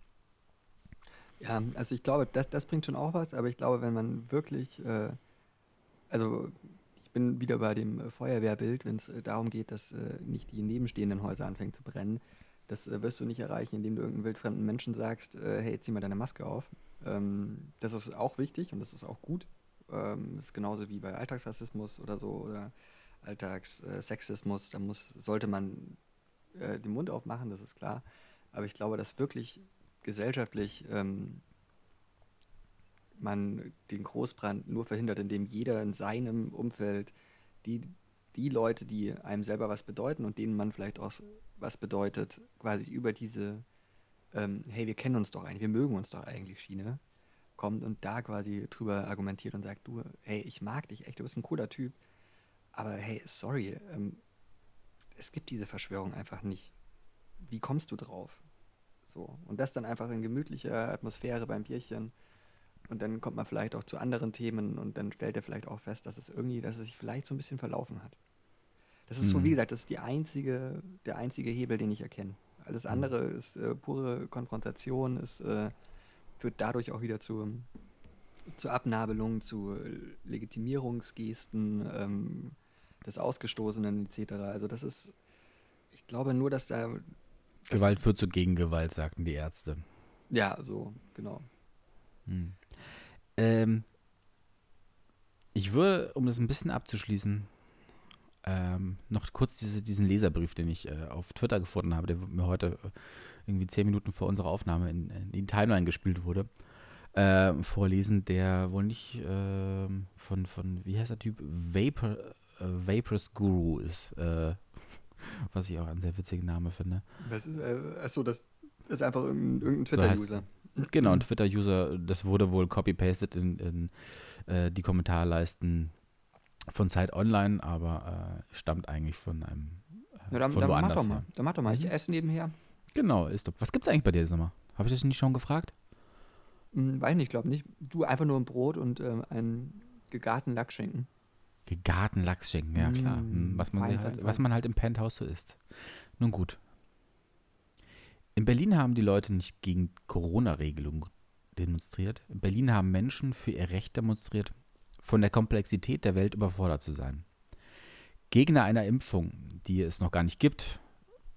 Ja, also ich glaube, das, das bringt schon auch was, aber ich glaube, wenn man wirklich, äh, also ich bin wieder bei dem äh, Feuerwehrbild, wenn es äh, darum geht, dass äh, nicht die nebenstehenden Häuser anfangen zu brennen, das äh, wirst du nicht erreichen, indem du irgendeinem wildfremden Menschen sagst, äh, hey, zieh mal deine Maske auf. Ähm, das ist auch wichtig und das ist auch gut. Ähm, das ist genauso wie bei Alltagsrassismus oder so oder Alltagssexismus, da muss, sollte man den Mund aufmachen, das ist klar. Aber ich glaube, dass wirklich gesellschaftlich ähm, man den Großbrand nur verhindert, indem jeder in seinem Umfeld die, die Leute, die einem selber was bedeuten und denen man vielleicht auch was bedeutet, quasi über diese, ähm, hey, wir kennen uns doch eigentlich, wir mögen uns doch eigentlich Schiene, kommt und da quasi drüber argumentiert und sagt, du, hey, ich mag dich echt, du bist ein cooler Typ, aber hey, sorry, ähm, es gibt diese Verschwörung einfach nicht. Wie kommst du drauf? So. Und das dann einfach in gemütlicher Atmosphäre beim Bierchen. Und dann kommt man vielleicht auch zu anderen Themen und dann stellt er vielleicht auch fest, dass es irgendwie, dass er sich vielleicht so ein bisschen verlaufen hat. Das ist mhm. so, wie gesagt, das ist die einzige, der einzige Hebel, den ich erkenne. Alles mhm. andere ist äh, pure Konfrontation, ist, äh, führt dadurch auch wieder zu, zu Abnabelung, zu Legitimierungsgesten ähm, des Ausgestoßenen etc. Also das ist, ich glaube nur, dass da Gewalt führt zu Gegengewalt, sagten die Ärzte. Ja, so, genau. Hm. Ähm, ich würde, um das ein bisschen abzuschließen, ähm, noch kurz diese, diesen Leserbrief, den ich äh, auf Twitter gefunden habe, der mir heute äh, irgendwie zehn Minuten vor unserer Aufnahme in, in die Timeline gespielt wurde, äh, vorlesen, der wohl nicht ähm, von, von, wie heißt der Typ, Vapor, äh, Vaporous Guru ist. [laughs] Was ich auch einen sehr witzigen Namen finde. Was ist, äh, achso, das ist einfach irgendein, Twitter-User. So genau, ein Twitter-User, das wurde wohl copy-pasted in, in äh, die Kommentarleisten von Zeit Online, aber äh, stammt eigentlich von einem äh, ja, dann, von dann woanders. Mach doch mal. Dann mach doch mal, ich mhm. esse nebenher. Genau, ist doch. Was gibt's eigentlich bei dir, sag mal? Habe ich das nicht schon gefragt? Hm, weiß nicht, glaube nicht. Du einfach nur ein Brot und ähm, einen gegarten Lackschinken. Gegarten Lachsschinken, ja klar. Mm, was, man fein, halt, fein, was man halt im Penthouse so isst. Nun gut. In Berlin haben die Leute nicht gegen Corona-Regelungen demonstriert. In Berlin haben Menschen für ihr Recht demonstriert, von der Komplexität der Welt überfordert zu sein. Gegner einer Impfung, die es noch gar nicht gibt,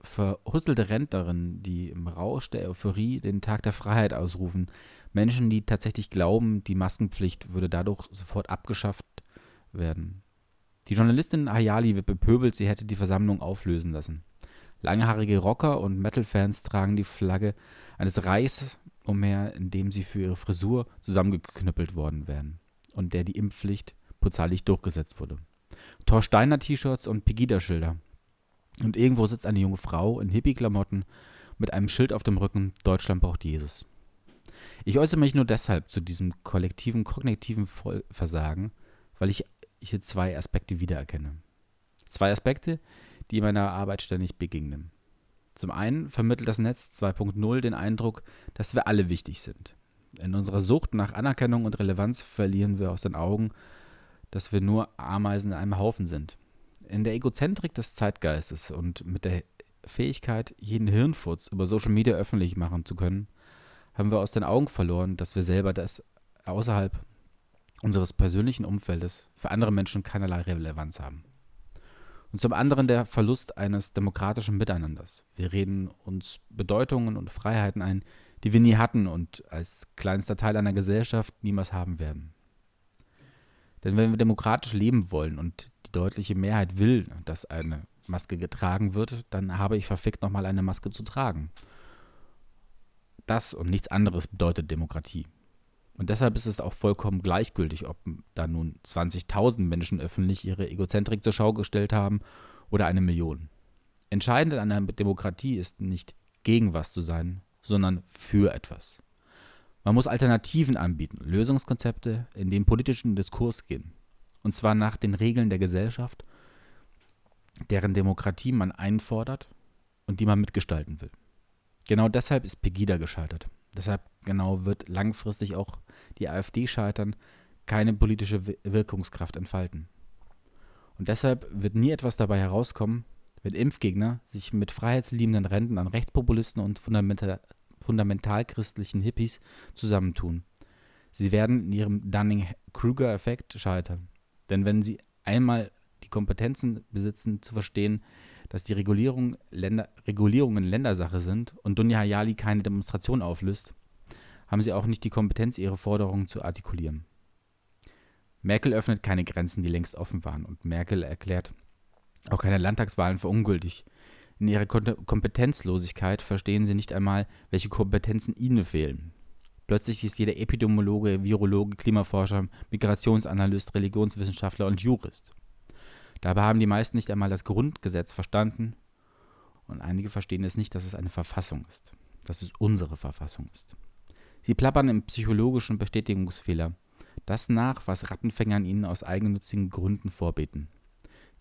verhusselte Rentnerinnen, die im Rausch der Euphorie den Tag der Freiheit ausrufen, Menschen, die tatsächlich glauben, die Maskenpflicht würde dadurch sofort abgeschafft werden. Die Journalistin Hayali wird bepöbelt, sie hätte die Versammlung auflösen lassen. Langhaarige Rocker und Metal-Fans tragen die Flagge eines Reichs umher, in dem sie für ihre Frisur zusammengeknüppelt worden wären und der die Impfpflicht brutalig durchgesetzt wurde. Torsteiner-T-Shirts und Pegida-Schilder. Und irgendwo sitzt eine junge Frau in Hippie-Klamotten mit einem Schild auf dem Rücken: Deutschland braucht Jesus. Ich äußere mich nur deshalb zu diesem kollektiven kognitiven Versagen, weil ich hier zwei Aspekte wiedererkenne. Zwei Aspekte, die meiner Arbeit ständig begegnen. Zum einen vermittelt das Netz 2.0 den Eindruck, dass wir alle wichtig sind. In unserer Sucht nach Anerkennung und Relevanz verlieren wir aus den Augen, dass wir nur Ameisen in einem Haufen sind. In der Egozentrik des Zeitgeistes und mit der Fähigkeit, jeden Hirnfurz über Social Media öffentlich machen zu können, haben wir aus den Augen verloren, dass wir selber das außerhalb unseres persönlichen Umfeldes für andere Menschen keinerlei Relevanz haben. Und zum anderen der Verlust eines demokratischen Miteinanders. Wir reden uns Bedeutungen und Freiheiten ein, die wir nie hatten und als kleinster Teil einer Gesellschaft niemals haben werden. Denn wenn wir demokratisch leben wollen und die deutliche Mehrheit will, dass eine Maske getragen wird, dann habe ich verfickt nochmal eine Maske zu tragen. Das und nichts anderes bedeutet Demokratie. Und deshalb ist es auch vollkommen gleichgültig, ob da nun 20.000 Menschen öffentlich ihre Egozentrik zur Schau gestellt haben oder eine Million. Entscheidend an einer Demokratie ist nicht gegen was zu sein, sondern für etwas. Man muss Alternativen anbieten, Lösungskonzepte in den politischen Diskurs gehen. Und zwar nach den Regeln der Gesellschaft, deren Demokratie man einfordert und die man mitgestalten will. Genau deshalb ist Pegida gescheitert. Deshalb genau wird langfristig auch die AfD scheitern, keine politische Wirkungskraft entfalten. Und deshalb wird nie etwas dabei herauskommen, wenn Impfgegner sich mit freiheitsliebenden Renten an Rechtspopulisten und fundamental, fundamentalchristlichen Hippies zusammentun. Sie werden in ihrem Dunning-Kruger-Effekt scheitern. Denn wenn sie einmal die Kompetenzen besitzen, zu verstehen, dass die Regulierung Länder, Regulierungen Ländersache sind und Dunja Hayali keine Demonstration auflöst, haben sie auch nicht die Kompetenz, ihre Forderungen zu artikulieren. Merkel öffnet keine Grenzen, die längst offen waren, und Merkel erklärt auch keine Landtagswahlen für ungültig. In ihrer Kompetenzlosigkeit verstehen sie nicht einmal, welche Kompetenzen ihnen fehlen. Plötzlich ist jeder Epidemiologe, Virologe, Klimaforscher, Migrationsanalyst, Religionswissenschaftler und Jurist. Dabei haben die meisten nicht einmal das Grundgesetz verstanden und einige verstehen es nicht, dass es eine Verfassung ist, dass es unsere Verfassung ist. Sie plappern im psychologischen Bestätigungsfehler, das nach, was Rattenfängern ihnen aus eigennützigen Gründen vorbeten.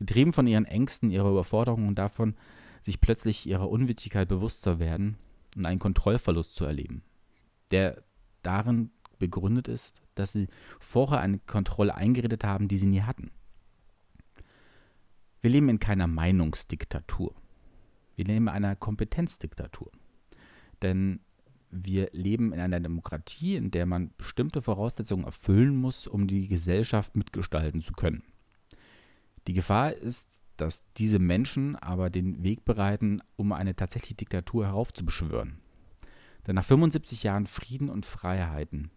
Getrieben von ihren Ängsten, ihrer Überforderung und davon, sich plötzlich ihrer Unwitzigkeit bewusst zu werden und einen Kontrollverlust zu erleben, der darin begründet ist, dass sie vorher eine Kontrolle eingeredet haben, die sie nie hatten. Wir leben in keiner Meinungsdiktatur. Wir leben in einer Kompetenzdiktatur. Denn wir leben in einer Demokratie, in der man bestimmte Voraussetzungen erfüllen muss, um die Gesellschaft mitgestalten zu können. Die Gefahr ist, dass diese Menschen aber den Weg bereiten, um eine tatsächliche Diktatur heraufzubeschwören. Denn nach 75 Jahren Frieden und Freiheiten,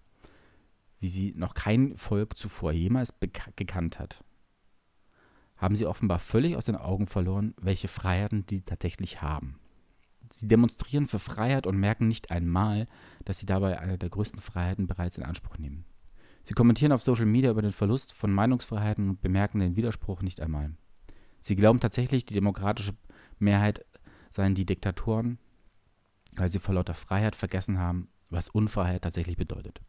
wie sie noch kein Volk zuvor jemals gekannt hat, haben sie offenbar völlig aus den Augen verloren, welche Freiheiten sie tatsächlich haben. Sie demonstrieren für Freiheit und merken nicht einmal, dass sie dabei eine der größten Freiheiten bereits in Anspruch nehmen. Sie kommentieren auf Social Media über den Verlust von Meinungsfreiheiten und bemerken den Widerspruch nicht einmal. Sie glauben tatsächlich, die demokratische Mehrheit seien die Diktatoren, weil sie vor lauter Freiheit vergessen haben, was Unfreiheit tatsächlich bedeutet.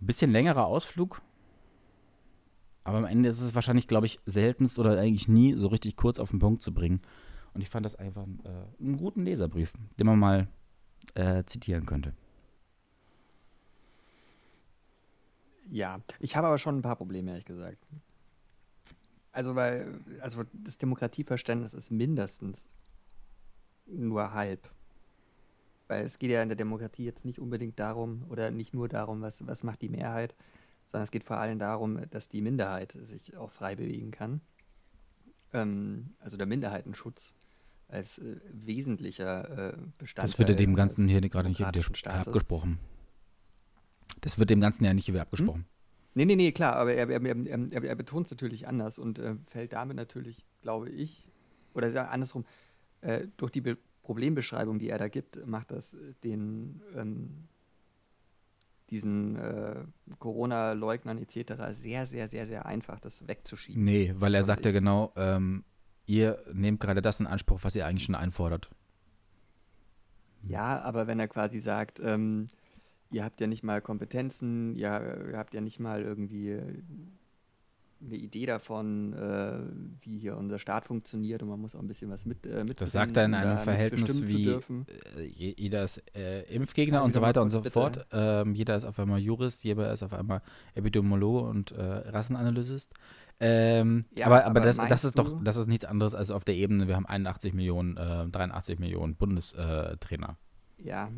Ein bisschen längerer Ausflug, aber am Ende ist es wahrscheinlich, glaube ich, seltenst oder eigentlich nie so richtig kurz auf den Punkt zu bringen. Und ich fand das einfach äh, einen guten Leserbrief, den man mal äh, zitieren könnte. Ja, ich habe aber schon ein paar Probleme, ehrlich gesagt. Also, weil, also das Demokratieverständnis ist mindestens nur halb. Weil es geht ja in der Demokratie jetzt nicht unbedingt darum, oder nicht nur darum, was, was macht die Mehrheit, sondern es geht vor allem darum, dass die Minderheit sich auch frei bewegen kann. Ähm, also der Minderheitenschutz als äh, wesentlicher äh, Bestandteil. Das wird ja dem Ganzen hier gerade nicht abgesprochen. Das wird dem Ganzen ja nicht wieder abgesprochen. Hm? Nee, nee, nee, klar, aber er, er, er, er betont es natürlich anders und äh, fällt damit natürlich, glaube ich, oder andersrum, äh, durch die Be Problembeschreibung, die er da gibt, macht das den ähm, diesen äh, Corona-Leugnern etc. sehr, sehr, sehr, sehr einfach, das wegzuschieben. Nee, weil er sagt ja genau, ähm, ihr nehmt gerade das in Anspruch, was ihr eigentlich schon einfordert. Ja, aber wenn er quasi sagt, ähm, ihr habt ja nicht mal Kompetenzen, ihr, ihr habt ja nicht mal irgendwie eine Idee davon, äh, wie hier unser Staat funktioniert und man muss auch ein bisschen was mit äh, mit Das sagt er in einem Verhältnis wie äh, jeder ist äh, Impfgegner also und so weiter und so bitte. fort. Ähm, jeder ist auf einmal Jurist, jeder ist auf einmal Epidemiologe und äh, Rassenanalyst. Ähm, ja, aber, aber, aber das, das ist doch, das ist nichts anderes als auf der Ebene, wir haben 81 Millionen, 83 äh, Millionen Bundestrainer. ja,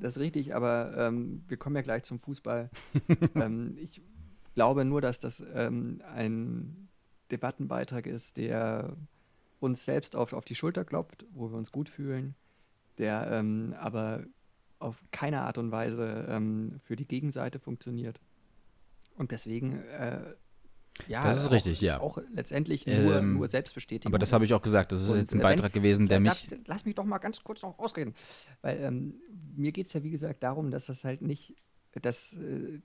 das ist richtig, aber ähm, wir kommen ja gleich zum Fußball. [laughs] ähm, ich glaube nur, dass das ähm, ein Debattenbeitrag ist, der uns selbst auf, auf die Schulter klopft, wo wir uns gut fühlen, der ähm, aber auf keine Art und Weise ähm, für die Gegenseite funktioniert. Und deswegen äh, Ja, Das ist auch- richtig, ja. Auch letztendlich nur, Ähm, nur Selbstbestätigung. Aber das habe ich auch gesagt. Das ist jetzt ein Beitrag wenn- gewesen, der Darf- mich. Lass mich doch mal ganz kurz noch ausreden. Weil ähm, mir geht es ja, wie gesagt, darum, dass das halt nicht, dass äh,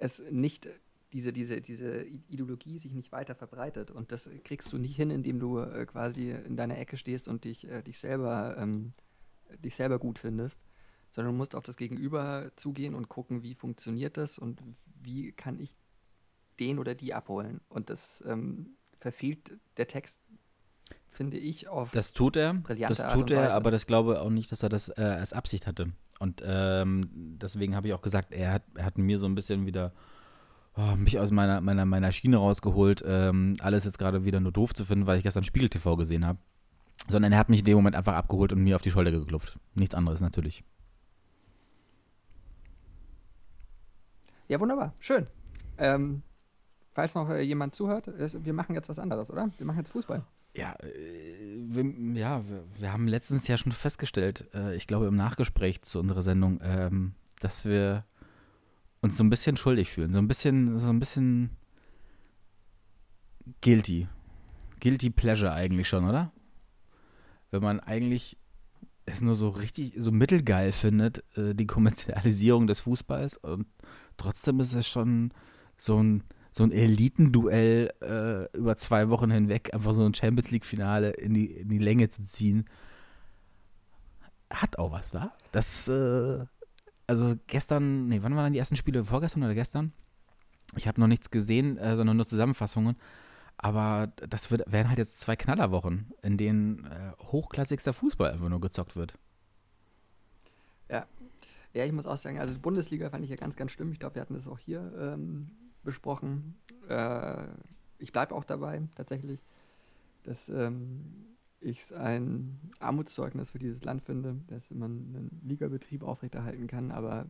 es nicht diese, diese, diese Ideologie sich nicht weiter verbreitet. Und das kriegst du nicht hin, indem du äh, quasi in deiner Ecke stehst und dich, äh, dich, selber, ähm, dich selber gut findest. Sondern du musst auf das Gegenüber zugehen und gucken, wie funktioniert das und wie kann ich den oder die abholen. Und das ähm, verfehlt der Text, finde ich, auf Das tut er, das tut er, aber das glaube auch nicht, dass er das äh, als Absicht hatte. Und ähm, deswegen habe ich auch gesagt, er hat, er hat mir so ein bisschen wieder oh, mich aus meiner, meiner, meiner Schiene rausgeholt, ähm, alles jetzt gerade wieder nur doof zu finden, weil ich gestern Spiegel TV gesehen habe. Sondern er hat mich in dem Moment einfach abgeholt und mir auf die Schulter geklopft. Nichts anderes natürlich. Ja, wunderbar. Schön. Ähm, falls noch äh, jemand zuhört, wir machen jetzt was anderes, oder? Wir machen jetzt Fußball. Ja, äh, wir, ja wir, wir haben letztens ja schon festgestellt, äh, ich glaube im Nachgespräch zu unserer Sendung, ähm, dass wir uns so ein bisschen schuldig fühlen, so ein bisschen, so ein bisschen guilty. Guilty pleasure eigentlich schon, oder? Wenn man eigentlich es nur so richtig, so mittelgeil findet, äh, die Kommerzialisierung des Fußballs und trotzdem ist es schon so ein so ein Elitenduell äh, über zwei Wochen hinweg, einfach so ein Champions League-Finale in die, in die Länge zu ziehen, hat auch was, wa? Das, äh, also gestern, nee, wann waren die ersten Spiele? Vorgestern oder gestern? Ich habe noch nichts gesehen, äh, sondern nur Zusammenfassungen. Aber das wird, werden halt jetzt zwei Knallerwochen, in denen äh, hochklassigster Fußball einfach nur gezockt wird. Ja, ich muss auch sagen, also die Bundesliga fand ich ja ganz, ganz schlimm. Ich glaube, wir hatten das auch hier ähm, besprochen. Äh, ich bleibe auch dabei, tatsächlich, dass ähm, ich es ein Armutszeugnis für dieses Land finde, dass man einen Ligabetrieb aufrechterhalten kann, aber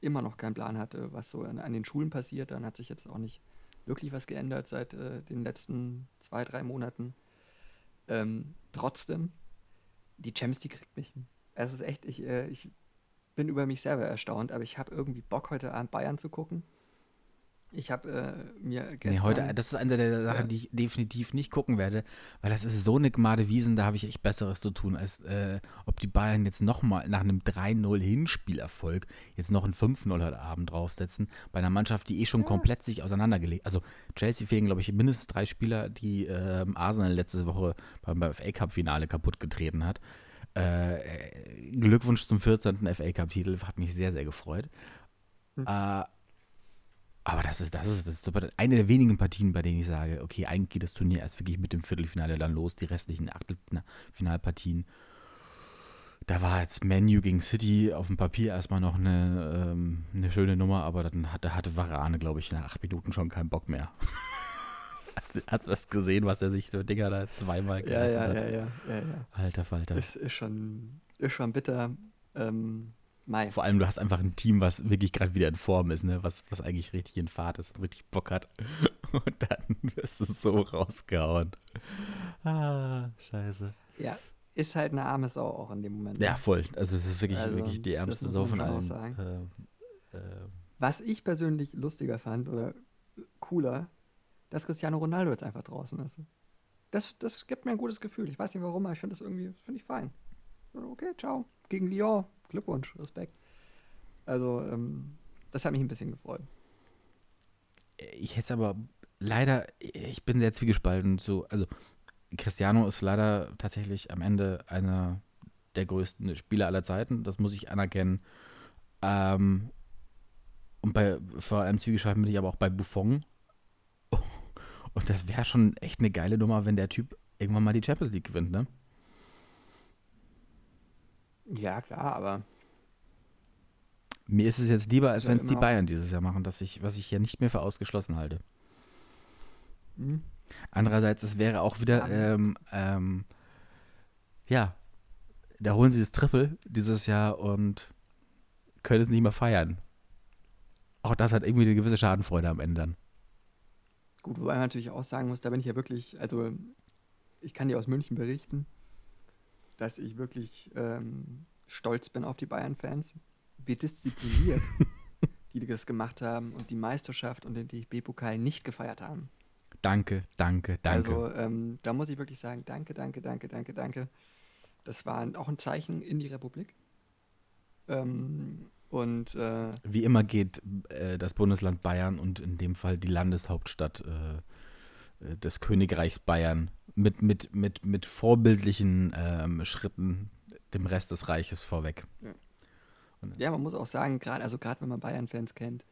immer noch keinen Plan hatte, was so an, an den Schulen passiert. Dann hat sich jetzt auch nicht wirklich was geändert seit äh, den letzten zwei, drei Monaten. Ähm, trotzdem, die Champions League kriegt mich. Es ist echt, ich, äh, ich bin über mich selber erstaunt, aber ich habe irgendwie Bock, heute Abend Bayern zu gucken. Ich habe äh, mir Nee, gestern... heute, das ist eine der Sachen, Ja. die ich definitiv nicht gucken werde, weil das ist so eine Gmade Wiesen, da habe ich echt Besseres zu tun, als äh, ob die Bayern jetzt nochmal nach einem 3-0 Hinspielerfolg jetzt noch ein 5-0 heute Abend draufsetzen, bei einer Mannschaft, die eh schon Ja. komplett sich auseinandergelegt Also Chelsea fehlen, glaube ich, mindestens drei Spieler, die ähm, Arsenal letzte Woche beim, beim FA Cup-Finale kaputt getreten hat. Äh, Glückwunsch zum 14. FA Cup-Titel, hat mich sehr, sehr gefreut. Hm. Äh, aber das ist, das ist, das ist so eine der wenigen Partien, bei denen ich sage, okay, eigentlich geht das Turnier erst wirklich mit dem Viertelfinale dann los, die restlichen Achtelfinalpartien. Da war jetzt Menu gegen City auf dem Papier erstmal noch eine, ähm, eine schöne Nummer, aber dann hatte, hatte Varane, glaube ich, nach acht Minuten schon keinen Bock mehr. [laughs] hast, du, hast du das gesehen, was er sich für Dinger da zweimal ja, geleistet ja, hat? ja, ja, ja, ja. Alter Falter. Ist, ist, schon, ist schon bitter. Ähm, Mai. Vor allem, du hast einfach ein Team, was wirklich gerade wieder in Form ist, ne? was, was eigentlich richtig in Fahrt ist und richtig Bock hat. [laughs] Und dann wirst du so rausgehauen. Ah, scheiße. Ja, ist halt eine arme Sau auch in dem Moment. Ja, voll. Also es ist wirklich, Also, wirklich die ärmste Sau von allen. Ähm, ähm, Was ich persönlich lustiger fand oder cooler, dass Cristiano Ronaldo jetzt einfach draußen ist. Das, das gibt mir ein gutes Gefühl. Ich weiß nicht warum, aber ich finde das irgendwie, finde ich fein. Okay, ciao. Gegen Lyon. Glückwunsch, Respekt. Also, ähm, das hat mich ein bisschen gefreut. ich hätte es aber leider, ich bin sehr zwiegespalten zu, also Cristiano ist leider tatsächlich am Ende einer der größten Spieler aller Zeiten, das muss ich anerkennen. Ähm, und bei, vor allem zwiegespalten bin ich aber auch bei Buffon. [laughs] Und das wäre schon echt eine geile Nummer, wenn der Typ irgendwann mal die Champions League gewinnt, ne? Ja, klar, aber Mir ist es jetzt lieber, als ja wenn es die Bayern dieses Jahr machen, dass ich, was ich hier nicht mehr für ausgeschlossen halte. hm, Andererseits, es wäre auch wieder, Ja. ähm, ähm, ja, da holen sie das Triple dieses Jahr und können es nicht mehr feiern. Auch das hat irgendwie eine gewisse Schadenfreude am Ende dann. gut, wobei man natürlich auch sagen muss, da bin ich ja wirklich, also ich kann dir aus München berichten, dass ich wirklich ähm, stolz bin auf die Bayern-Fans, wie diszipliniert [laughs] die das gemacht haben und die Meisterschaft und den DFB-Pokal nicht gefeiert haben. Danke, danke, danke. Also ähm, da muss ich wirklich sagen, danke, danke, danke, danke, danke. Das war auch ein Zeichen in die Republik. Ähm, und äh, Wie immer geht äh, das Bundesland Bayern und in dem Fall die Landeshauptstadt äh, des Königreichs Bayern mit, mit, mit, mit vorbildlichen ähm, Schritten dem Rest des Reiches vorweg. ja, man muss auch sagen, gerade also gerade wenn man Bayern-Fans kennt,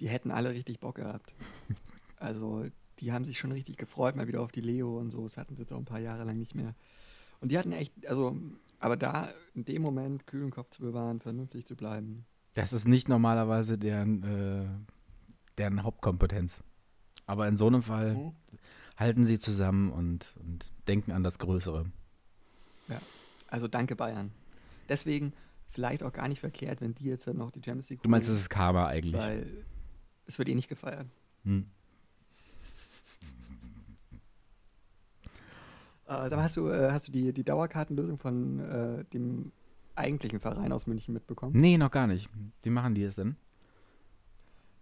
die hätten alle richtig Bock gehabt. [laughs] Also die haben sich schon richtig gefreut, mal wieder auf die Leo und so. Das hatten sie jetzt auch ein paar Jahre lang nicht mehr. Und die hatten echt, also, aber da in dem Moment kühlen Kopf zu bewahren, vernünftig zu bleiben. Das ist nicht normalerweise deren, äh, deren Hauptkompetenz. Aber in so einem Fall halten sie zusammen und, und denken an das Größere. Also danke Bayern. Deswegen vielleicht auch gar nicht verkehrt, wenn die jetzt dann noch die Champions League Du meinst, das ist Karma eigentlich? weil es wird eh nicht gefeiert. Hm. Äh, dann hast du, äh, hast du die, die Dauerkartenlösung von äh, dem eigentlichen Verein aus München mitbekommen. Nee, noch gar nicht. Wie machen die es denn?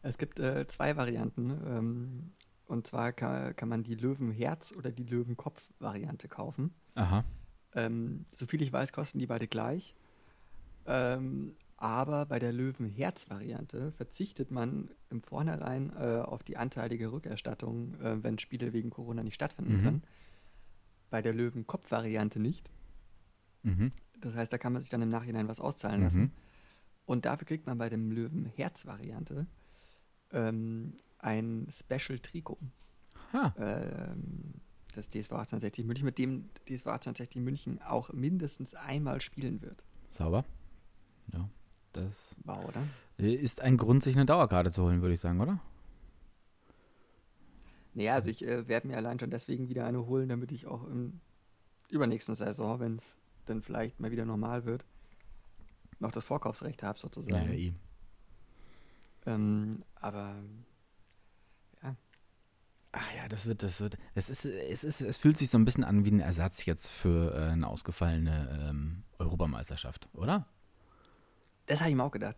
Es gibt äh, zwei Varianten. Ähm, und zwar kann, kann man die Löwenherz- oder die Löwenkopf-Variante kaufen. Aha. Ähm, soviel ich weiß, kosten die beide gleich. Ähm, aber bei der Löwenherz-Variante verzichtet man im Vornherein äh, auf die anteilige Rückerstattung, äh, wenn Spiele wegen Corona nicht stattfinden Mhm. können. Bei der Löwenkopf-Variante nicht. Mhm. Das heißt, da kann man sich dann im Nachhinein was auszahlen Mhm. lassen. Und dafür kriegt man bei dem Löwenherz-Variante ähm, ein Special-Trikot. Ähm, das DSV 1860 München, mit dem DSV 1860 München auch mindestens einmal spielen wird. Sauber. Ja. Das Wow, oder? ist ein Grund, sich eine Dauerkarte zu holen, würde ich sagen, oder? Naja, also ich äh, werde mir allein schon deswegen wieder eine holen, damit ich auch im übernächsten Saison, wenn es dann vielleicht mal wieder normal wird, noch das Vorkaufsrecht habe sozusagen. Naja, eh. Ähm, aber Ach ja, das wird, das wird, es ist, es ist, es fühlt sich so ein bisschen an wie ein Ersatz jetzt für äh, eine ausgefallene ähm, Europameisterschaft, oder? das habe ich mir auch gedacht.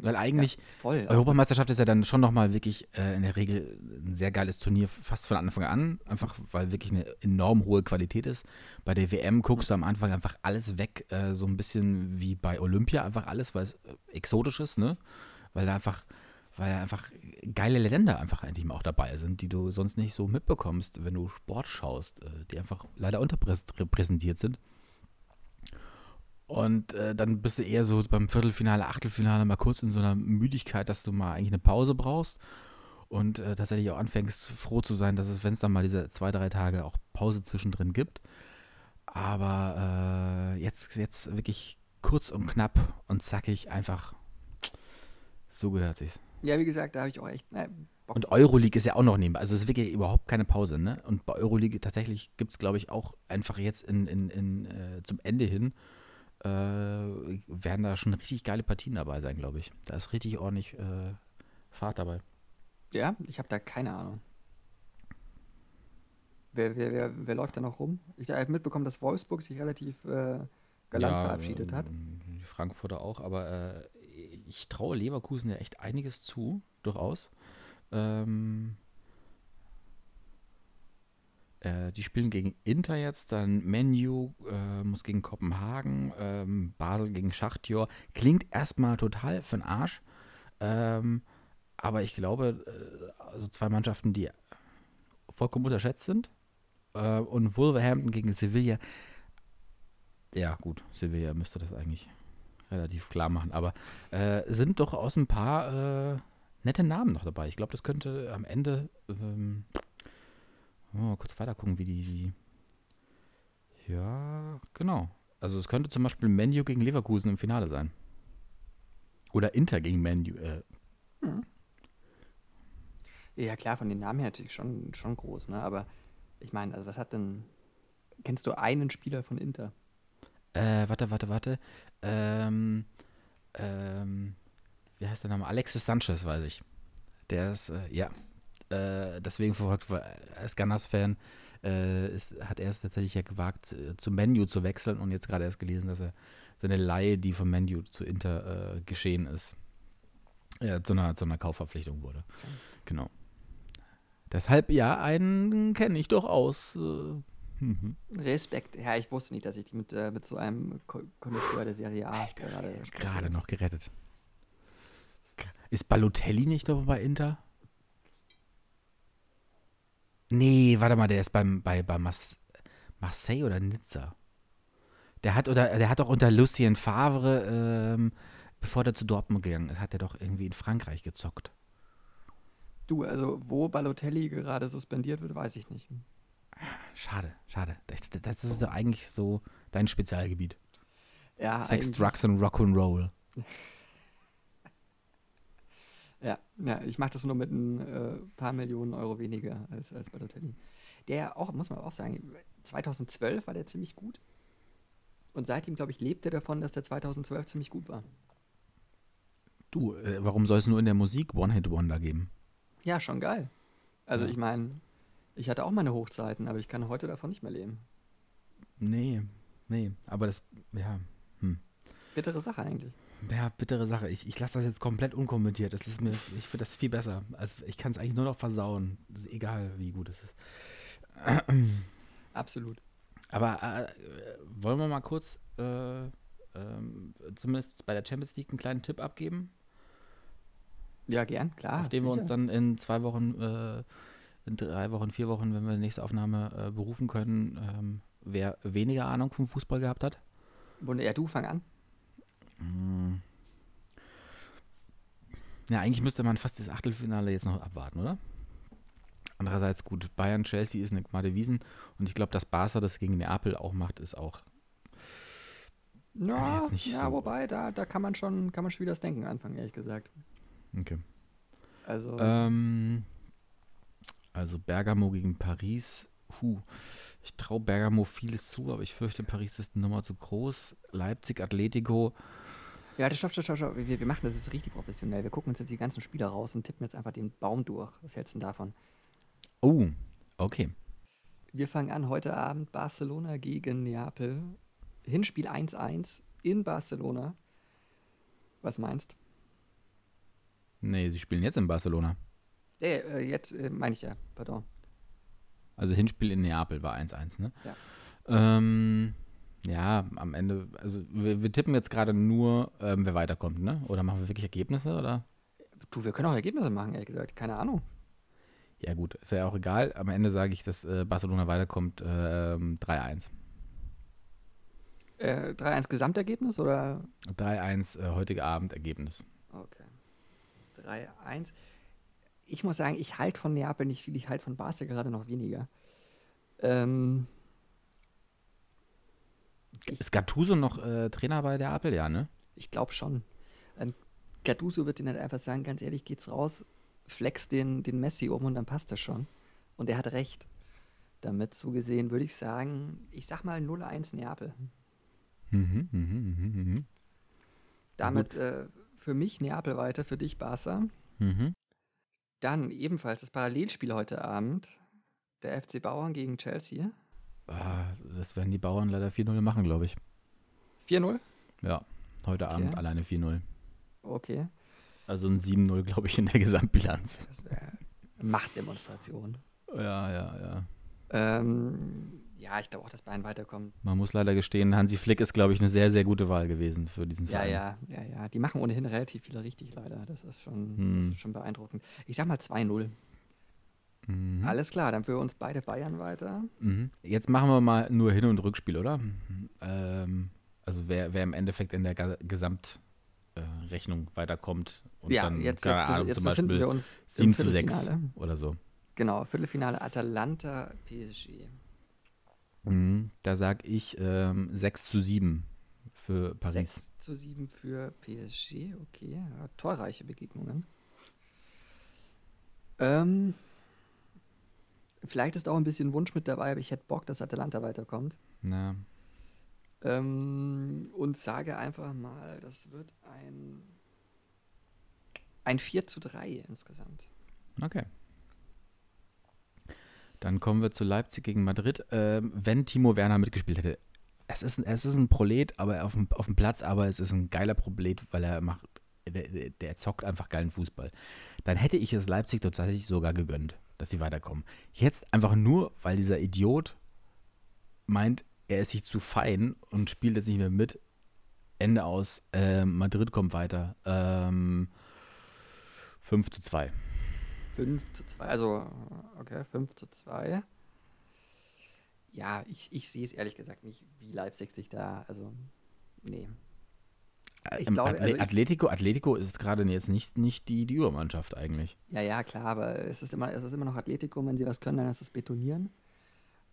Weil eigentlich, Voll. Europameisterschaft ist ja dann schon nochmal wirklich äh, in der Regel ein sehr geiles Turnier, fast von Anfang an, einfach weil wirklich eine enorm hohe Qualität ist. Bei der WM guckst du am Anfang einfach alles weg, äh, so ein bisschen wie bei Olympia, einfach alles, weil es äh, exotisch ist, ne? Weil da einfach, weil da einfach geile Länder einfach endlich mal auch dabei sind, die du sonst nicht so mitbekommst, wenn du Sport schaust, äh, die einfach leider unterrepräsentiert sind. Und äh, dann bist du eher so beim Viertelfinale, Achtelfinale mal kurz in so einer Müdigkeit, dass du mal eigentlich eine Pause brauchst. Und äh, tatsächlich auch anfängst, froh zu sein, dass es, wenn es dann mal diese zwei, drei Tage auch Pause zwischendrin gibt. Aber äh, jetzt, jetzt wirklich kurz und knapp und zackig einfach. So gehört sich's. Ja, wie gesagt, da habe ich auch echt äh, Bock. Und Euroleague ist ja auch noch nebenbei. Also es ist wirklich überhaupt keine Pause, ne? Und bei Euroleague tatsächlich gibt es, glaube ich, auch einfach jetzt in, in, in, äh, zum Ende hin äh, werden da schon richtig geile Partien dabei sein, glaube ich. Da ist richtig ordentlich äh, Fahrt dabei. Ja, ich habe da keine Ahnung. Wer, wer, wer, wer läuft da noch rum? Ich habe mitbekommen, dass Wolfsburg sich relativ äh, galant verabschiedet hat. ähm, Die Frankfurter auch, aber äh, ich traue Leverkusen ja echt einiges zu, durchaus. Ähm, äh, die spielen gegen Inter jetzt, dann Menu äh, muss gegen Kopenhagen, ähm, Basel gegen Schachtjor. Klingt erstmal total für den Arsch. Ähm, aber ich glaube, äh, also zwei Mannschaften, die vollkommen unterschätzt sind. Äh, und Wolverhampton gegen Sevilla. Ja, gut, Sevilla müsste das eigentlich relativ klar machen. Aber äh, sind durchaus ein paar äh, nette Namen noch dabei. Ich glaube, das könnte am Ende. Ähm, mal kurz weiter gucken, wie die. Ja, genau. Also, es könnte zum Beispiel Menu gegen Leverkusen im Finale sein. Oder Inter gegen Menu. Äh, Ja, klar, von den Namen her natürlich schon, schon groß, ne? Aber ich meine, also was hat denn. Kennst du einen Spieler von Inter? Äh, warte, warte, warte. Ähm, ähm, wie heißt der Name? Alexis Sanchez, weiß ich. Der ist, äh, ja, äh, deswegen verfolgt, weil als Gunners-Fan äh, ist, hat er es tatsächlich ja gewagt, äh, zum Menu zu wechseln und jetzt gerade erst gelesen, dass er seine Laie, die vom Menu zu Inter äh, geschehen ist, zu einer, zu einer Kaufverpflichtung wurde. Genau. Deshalb, ja, einen kenne ich doch aus. Mhm. Respekt. Ja, ich wusste nicht, dass ich die mit, äh, mit so einem Konnoisseur der Serie A gerade Gerade noch gerettet. Ist Balotelli nicht noch bei Inter? Nee, warte mal, der ist beim, bei, bei Mas Marseille oder Nizza. Der hat, oder, der hat auch unter Lucien Favre, ähm, bevor der zu Dortmund gegangen ist, hat er doch irgendwie in Frankreich gezockt. Du, also wo Balotelli gerade suspendiert wird, weiß ich nicht. Schade, schade. Das, ist so eigentlich so dein Spezialgebiet. Ja, Sex, Drugs und Rock'n'Roll. [laughs] ja, ja, ich mache das nur mit ein äh, paar Millionen Euro weniger als, als Balotelli. Der auch, muss man auch sagen, 2012 war der ziemlich gut. Und seitdem, glaube ich, lebt er davon, dass der 2012 ziemlich gut war. Du, äh, warum soll es nur in der Musik One-Hit-Wonder geben? Ja, schon geil. Also ja. ich meine, ich hatte auch meine Hochzeiten, aber ich kann heute davon nicht mehr leben. Nee, nee, aber das, ja. Hm. Bittere Sache eigentlich. Ja, bittere Sache. Ich, ich lasse das jetzt komplett unkommentiert. Das ist mir, ich finde das viel besser. Also ich kann es eigentlich nur noch versauen. Ist egal, wie gut es ist. [clears throat] Absolut. Aber äh, wollen wir mal kurz äh, äh, zumindest bei der Champions League einen kleinen Tipp abgeben? Ja, gern, klar. Auf den wir uns dann in zwei Wochen, äh, in drei Wochen, vier Wochen, wenn wir die nächste Aufnahme äh, berufen können, ähm, wer weniger Ahnung vom Fußball gehabt hat. Ja, du fang an. Mm. Ja, eigentlich müsste man fast das Achtelfinale jetzt noch abwarten, oder? Andererseits gut, Bayern, Chelsea ist eine Gmade Wiesen und ich glaube, dass Barca das gegen Neapel auch macht, ist auch. Ja, ja so. wobei, da, da kann man schon, kann man schon wieder das Denken anfangen, ehrlich gesagt. Okay. Also. Ähm, also Bergamo gegen Paris. Huh. Ich traue Bergamo vieles zu, aber ich fürchte, Paris ist eine Nummer zu groß. Leipzig, Atletico. Ja, stopp, stopp, stopp, stopp. Wir, wir machen das jetzt richtig professionell. Wir gucken uns jetzt die ganzen Spieler raus und tippen jetzt einfach den Baum durch. Was hältst du denn davon? Oh, okay. Wir fangen an heute Abend Barcelona gegen Neapel. Hinspiel 1-1 in Barcelona. Was meinst? du? Nee, sie spielen jetzt in Barcelona. Äh, äh, jetzt äh, meine ich ja, pardon. Also Hinspiel in Neapel war 1-1, ne? Ja. Ähm, ja, am Ende, also wir, wir tippen jetzt gerade nur, ähm, wer weiterkommt, ne? Oder machen wir wirklich Ergebnisse, oder? Du, wir können auch Ergebnisse machen, ehrlich gesagt. Keine Ahnung. Ja gut, ist ja auch egal. Am Ende sage ich, dass äh, Barcelona weiterkommt äh, 3-1. Äh, 3-1 Gesamtergebnis oder? 3-1 äh, heutige Abend Ergebnis. Okay. 3-1. Ich muss sagen, ich halte von Neapel nicht viel, ich halte von Barca gerade noch weniger. Ähm, ist Gattuso noch äh, Trainer bei der Apel, ja, ne? Ich glaube schon. Ähm, Gattuso wird ihnen halt einfach sagen, ganz ehrlich, geht's raus, flex den, den Messi um und dann passt das schon. Und er hat recht. Damit so gesehen würde ich sagen, ich sag mal 0-1 Neapel. Mhm, mh, mh, mh. Damit äh, für mich Neapel weiter, für dich Barca. Mhm. Dann ebenfalls das Parallelspiel heute Abend. Der FC Bauern gegen Chelsea. Ah, das werden die Bauern leider 4-0 machen, glaube ich. 4-0? Ja, heute okay. Abend alleine 4-0. Okay. Also ein 7-0, glaube ich, in der Gesamtbilanz. Das wäre Machtdemonstration. Ja, ja, ja. Ähm, ja, ich glaube auch, dass Bayern weiterkommt. Man muss leider gestehen, Hansi Flick ist, glaube ich, eine sehr, sehr gute Wahl gewesen für diesen Verein. Ja, ja, ja, ja. Die machen ohnehin relativ viele richtig, leider. Das ist schon, hm. das ist schon beeindruckend. Ich sag mal 2-0. Mhm. Alles klar, dann für uns beide Bayern weiter. Mhm. Jetzt machen wir mal nur Hin- und Rückspiel, oder? Ähm, also wer, wer im Endeffekt in der Gesamtrechnung äh, weiterkommt und ja, dann jetzt, jetzt, Ahnung, jetzt zum Beispiel wir uns 7 zu 6 oder so. Genau, Viertelfinale Atalanta PSG. Mhm, da sage ich ähm, 6 zu 7 für Paris. 6 zu 7 für PSG, okay. Ja, torreiche Begegnungen. Ähm, vielleicht ist auch ein bisschen Wunsch mit dabei, aber ich hätte Bock, dass Atalanta weiterkommt. Na. Ähm, und sage einfach mal, das wird ein, ein 4 zu 3 insgesamt. Okay. Dann kommen wir zu Leipzig gegen Madrid. Ähm, wenn Timo Werner mitgespielt hätte, es ist, es ist ein Prolet, aber auf dem, auf dem Platz, aber es ist ein geiler Prolet, weil er macht der, der, der zockt einfach geilen Fußball. Dann hätte ich es Leipzig tatsächlich sogar gegönnt, dass sie weiterkommen. Jetzt einfach nur, weil dieser Idiot meint, er ist sich zu fein und spielt jetzt nicht mehr mit. Ende aus. Äh, Madrid kommt weiter. Ähm, 5 zu 2. 5 zu 2, also okay, 5 zu 2. Ja, ich, ich sehe es ehrlich gesagt nicht, wie Leipzig sich da, also, nee. Ich glaube, Atle also Atletico, Atletico ist gerade jetzt nicht, nicht die, die Übermannschaft eigentlich. Ja, ja, klar, aber es ist, immer, es ist immer noch Atletico, wenn sie was können, dann ist es Betonieren.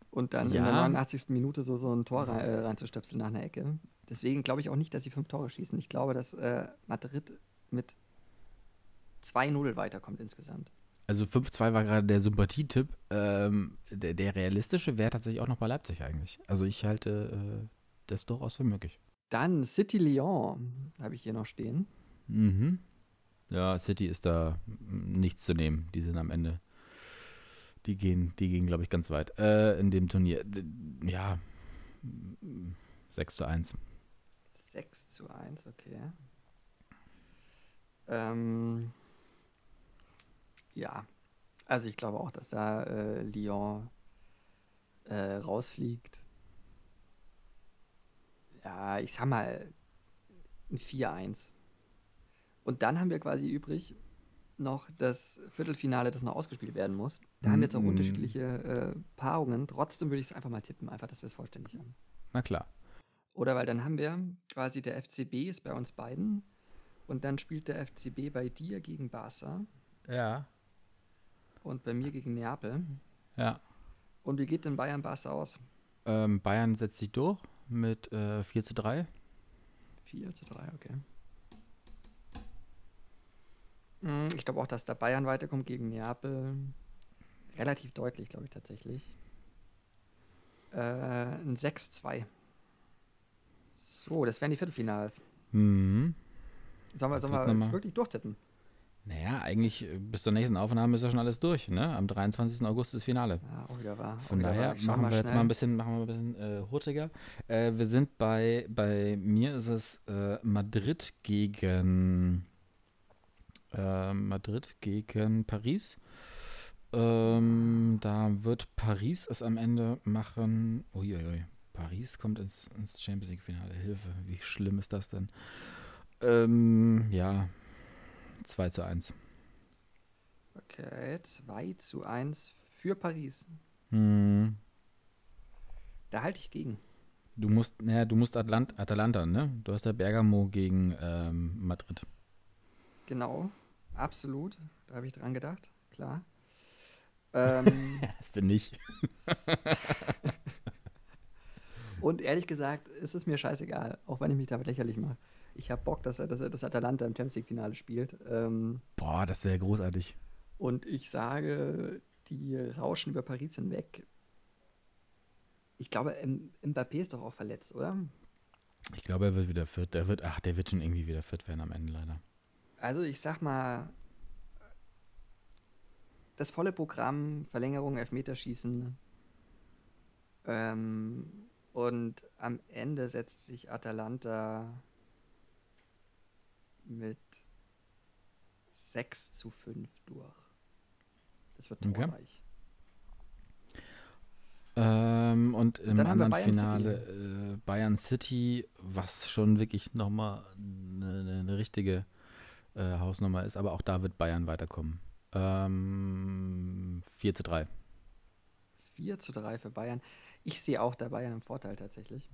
Und dann ja. in der 89. Minute so, so ein Tor rein, äh, reinzustöpseln nach einer Ecke. Deswegen glaube ich auch nicht, dass sie fünf Tore schießen. Ich glaube, dass äh, Madrid mit 2-0 weiterkommt insgesamt. Also 5-2 war gerade der Sympathietipp. Ähm, der, der, realistische wäre tatsächlich auch noch bei Leipzig eigentlich. Also ich halte äh, das durchaus für möglich. Dann City Lyon habe ich hier noch stehen. Mhm. Ja, City ist da nichts zu nehmen. Die sind am Ende. Die gehen, die gehen, glaube ich, ganz weit äh, in dem Turnier. Ja, 6 zu 1. 6 zu 1, okay. Ähm, ja, also ich glaube auch, dass da äh, Lyon äh, rausfliegt. Ja, ich sag mal ein 4-1. Und dann haben wir quasi übrig noch das Viertelfinale, das noch ausgespielt werden muss. Da mm haben wir jetzt auch mhm. unterschiedliche äh, Paarungen. Trotzdem würde ich es einfach mal tippen, einfach, dass wir es vollständig haben. Na klar. Oder weil dann haben wir quasi der FCB ist bei uns beiden und dann spielt der FCB bei dir gegen Barca. Ja. Und bei mir gegen Neapel. Ja. Und wie geht denn Bayern Barca aus? Ähm, Bayern setzt sich durch mit äh, 4 zu 3. 4 zu 3, okay. Hm, ich glaube auch, dass da Bayern weiterkommt gegen Neapel. Relativ deutlich, glaube ich tatsächlich. Äh, ein 6-2. So, das wären die Viertelfinals. Mhm. Sollen wir, sollen wir jetzt wirklich durchtippen? Naja, eigentlich äh, bis zur nächsten Aufnahme ist ja schon alles durch. Ne? Am 23. August ist Finale. Ja, auch wieder wahr. Von wieder daher machen wir jetzt mal ein bisschen, machen wir ein bisschen äh, hurtiger. Äh, wir sind bei, bei mir ist es äh, Madrid gegen äh, Madrid gegen Paris. Ähm, da wird Paris es am Ende machen. Uiuiui. Paris kommt ins, ins Champions League-Finale. Hilfe, wie schlimm ist das denn? Ähm, ja, 2 zu 1. Okay, 2 zu 1 für Paris. Hm. Da halte ich gegen. Du musst, naja, du musst Atlant Atalanta, ne? Du hast ja Bergamo gegen ähm, Madrid. Genau, absolut. Da habe ich dran gedacht, klar. [laughs] Ähm, hast du nicht. [laughs] Und ehrlich gesagt, ist es mir scheißegal, auch wenn ich mich damit lächerlich mache. Ich habe Bock, dass er, dass er das Atalanta im Champions League-Finale spielt. Ähm, Boah, das wäre großartig. Und ich sage, die rauschen über Paris hinweg. Ich glaube, M Mbappé ist doch auch verletzt, oder? Ich glaube, er wird wieder fit. Der wird, ach, der wird schon irgendwie wieder fit werden am Ende leider. Also ich sag mal, das volle Programm, Verlängerung, Elfmeterschießen, ähm, und am Ende setzt sich Atalanta mit 6 zu 5 durch. Das wird torreich. Okay. Ähm, und im und anderen Bayern Finale City. Äh, Bayern City, was schon wirklich nochmal eine, eine richtige äh, Hausnummer ist, aber auch da wird Bayern weiterkommen. Ähm, 4 zu 3. 4 zu 3 für Bayern. Ich sehe auch da Bayern im Vorteil tatsächlich.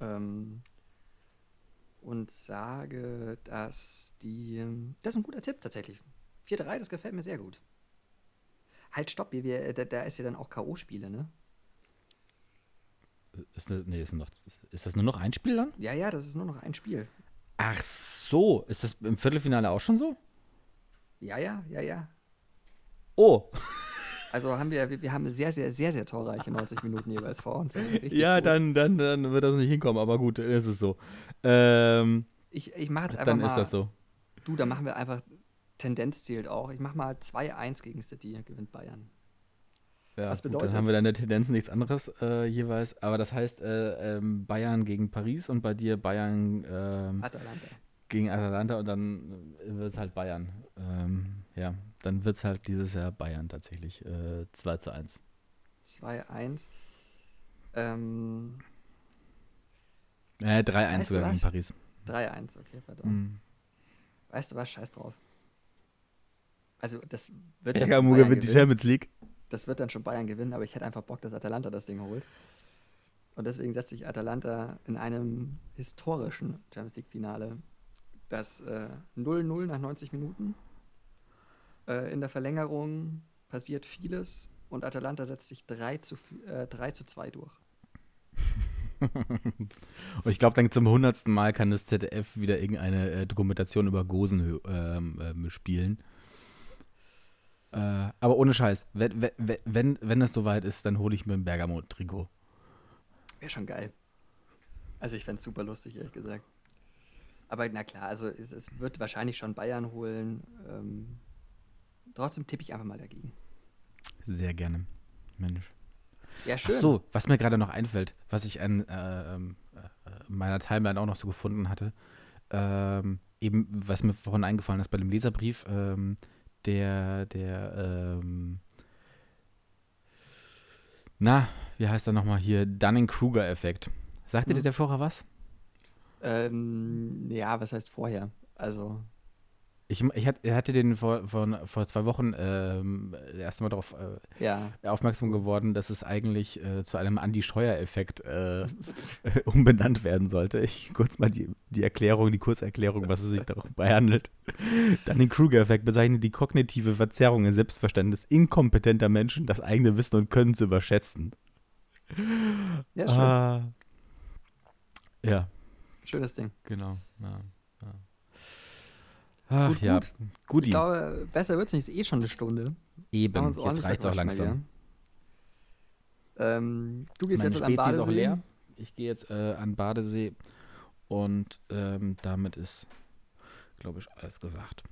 Ähm, und sage, dass die. Das ist ein guter Tipp tatsächlich. 4-3, das gefällt mir sehr gut. Halt, stopp, wir, wir, da, da ist ja dann auch K.O.-Spiele, ne? Ist, das, nee, ist, noch, ist das nur noch ein Spiel dann? Ja, ja, das ist nur noch ein Spiel. Ach so, ist das im Viertelfinale auch schon so? Ja, ja, ja, ja. Oh. Also haben wir, wir, haben sehr, sehr, sehr, sehr torreiche 90 Minuten jeweils vor uns. Ja, dann, dann, dann wird das nicht hinkommen, aber gut, ist es so. Ähm, ich ich mache jetzt einfach dann mal. Dann ist das so. Du, dann machen wir einfach, Tendenz zählt auch. Ich mache mal 2-1 gegen City, gewinnt Bayern. Ja, Was bedeutet? Gut, dann haben wir dann der Tendenz nichts anderes äh, jeweils. Aber das heißt äh, ähm, Bayern gegen Paris und bei dir Bayern. Ähm, Atalanta. gegen Atalanta und dann wird es halt Bayern. Ähm, ja, dann wird es halt dieses Jahr Bayern tatsächlich. Äh, 2 zu 1. 2-1. Ähm, Äh, 3-1 Weißt du sogar gegen was? Paris. 3-1, okay, pardon. Mhm. Weißt du was? Scheiß drauf. Also, das wird, schon Bayern gewinnt die gewinnen. Champions League. das wird dann schon Bayern gewinnen, aber ich hätte einfach Bock, dass Atalanta das Ding holt. Und deswegen setze ich Atalanta in einem historischen Champions League-Finale. Das äh, 0-0 nach 90 Minuten. Äh, in der Verlängerung passiert vieles und Atalanta setzt sich 3 zu, äh, 3 zu 2 durch. [laughs] Und ich glaube, dann zum hundertsten Mal kann das ZDF wieder irgendeine äh, Dokumentation über Gosen ähm, ähm, spielen. Äh, aber ohne Scheiß, wenn, wenn, wenn, wenn es soweit ist, dann hole ich mir ein Bergamo-Trikot. Wäre schon geil. Also ich fände es super lustig, ehrlich gesagt. Aber na klar, also es, es wird wahrscheinlich schon Bayern holen. Ähm, trotzdem tippe ich einfach mal dagegen. Sehr gerne. Mensch. Ja, Ach schön. so, was mir gerade noch einfällt, was ich an äh, ähm, äh, meiner Timeline auch noch so gefunden hatte, ähm, eben, was mir vorhin eingefallen ist bei dem Leserbrief, ähm, der, der, ähm, na, wie heißt er nochmal hier, Dunning-Kruger-Effekt. Sagte dir Hm. der vorher was? Ähm, ja, was heißt vorher? Also, Ich, ich hat- hatte den vor, vor, vor zwei Wochen ähm, erst mal darauf äh, ja. aufmerksam geworden, dass es eigentlich äh, zu einem Andy-Scheuer-Effekt äh, [laughs] umbenannt werden sollte. Ich kurz mal die, die Erklärung, die Kurzerklärung, was es sich dabei handelt. Dann den Kruger-Effekt bezeichnet die kognitive Verzerrung im Selbstverständnis inkompetenter Menschen, das eigene Wissen und Können zu überschätzen. Ja, schön. Ah. Ja, Schönes Ding. genau. Ja. Ach Gut, ja, gut. Guti. Ich glaube, besser wird es nicht. Ist eh schon eine Stunde. Eben, jetzt reicht es auch langsam. Ähm, du gehst Meine jetzt am Spezi ist auch Badesee. leer. Ich gehe jetzt äh, an Badesee und ähm, damit ist, glaube ich, alles gesagt.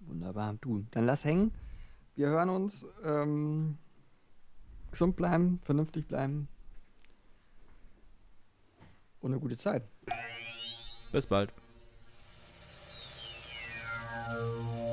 Wunderbar. Du, dann lass hängen. Wir hören uns. Ähm, gesund bleiben, vernünftig bleiben. Und eine gute Zeit. Bis bald. Música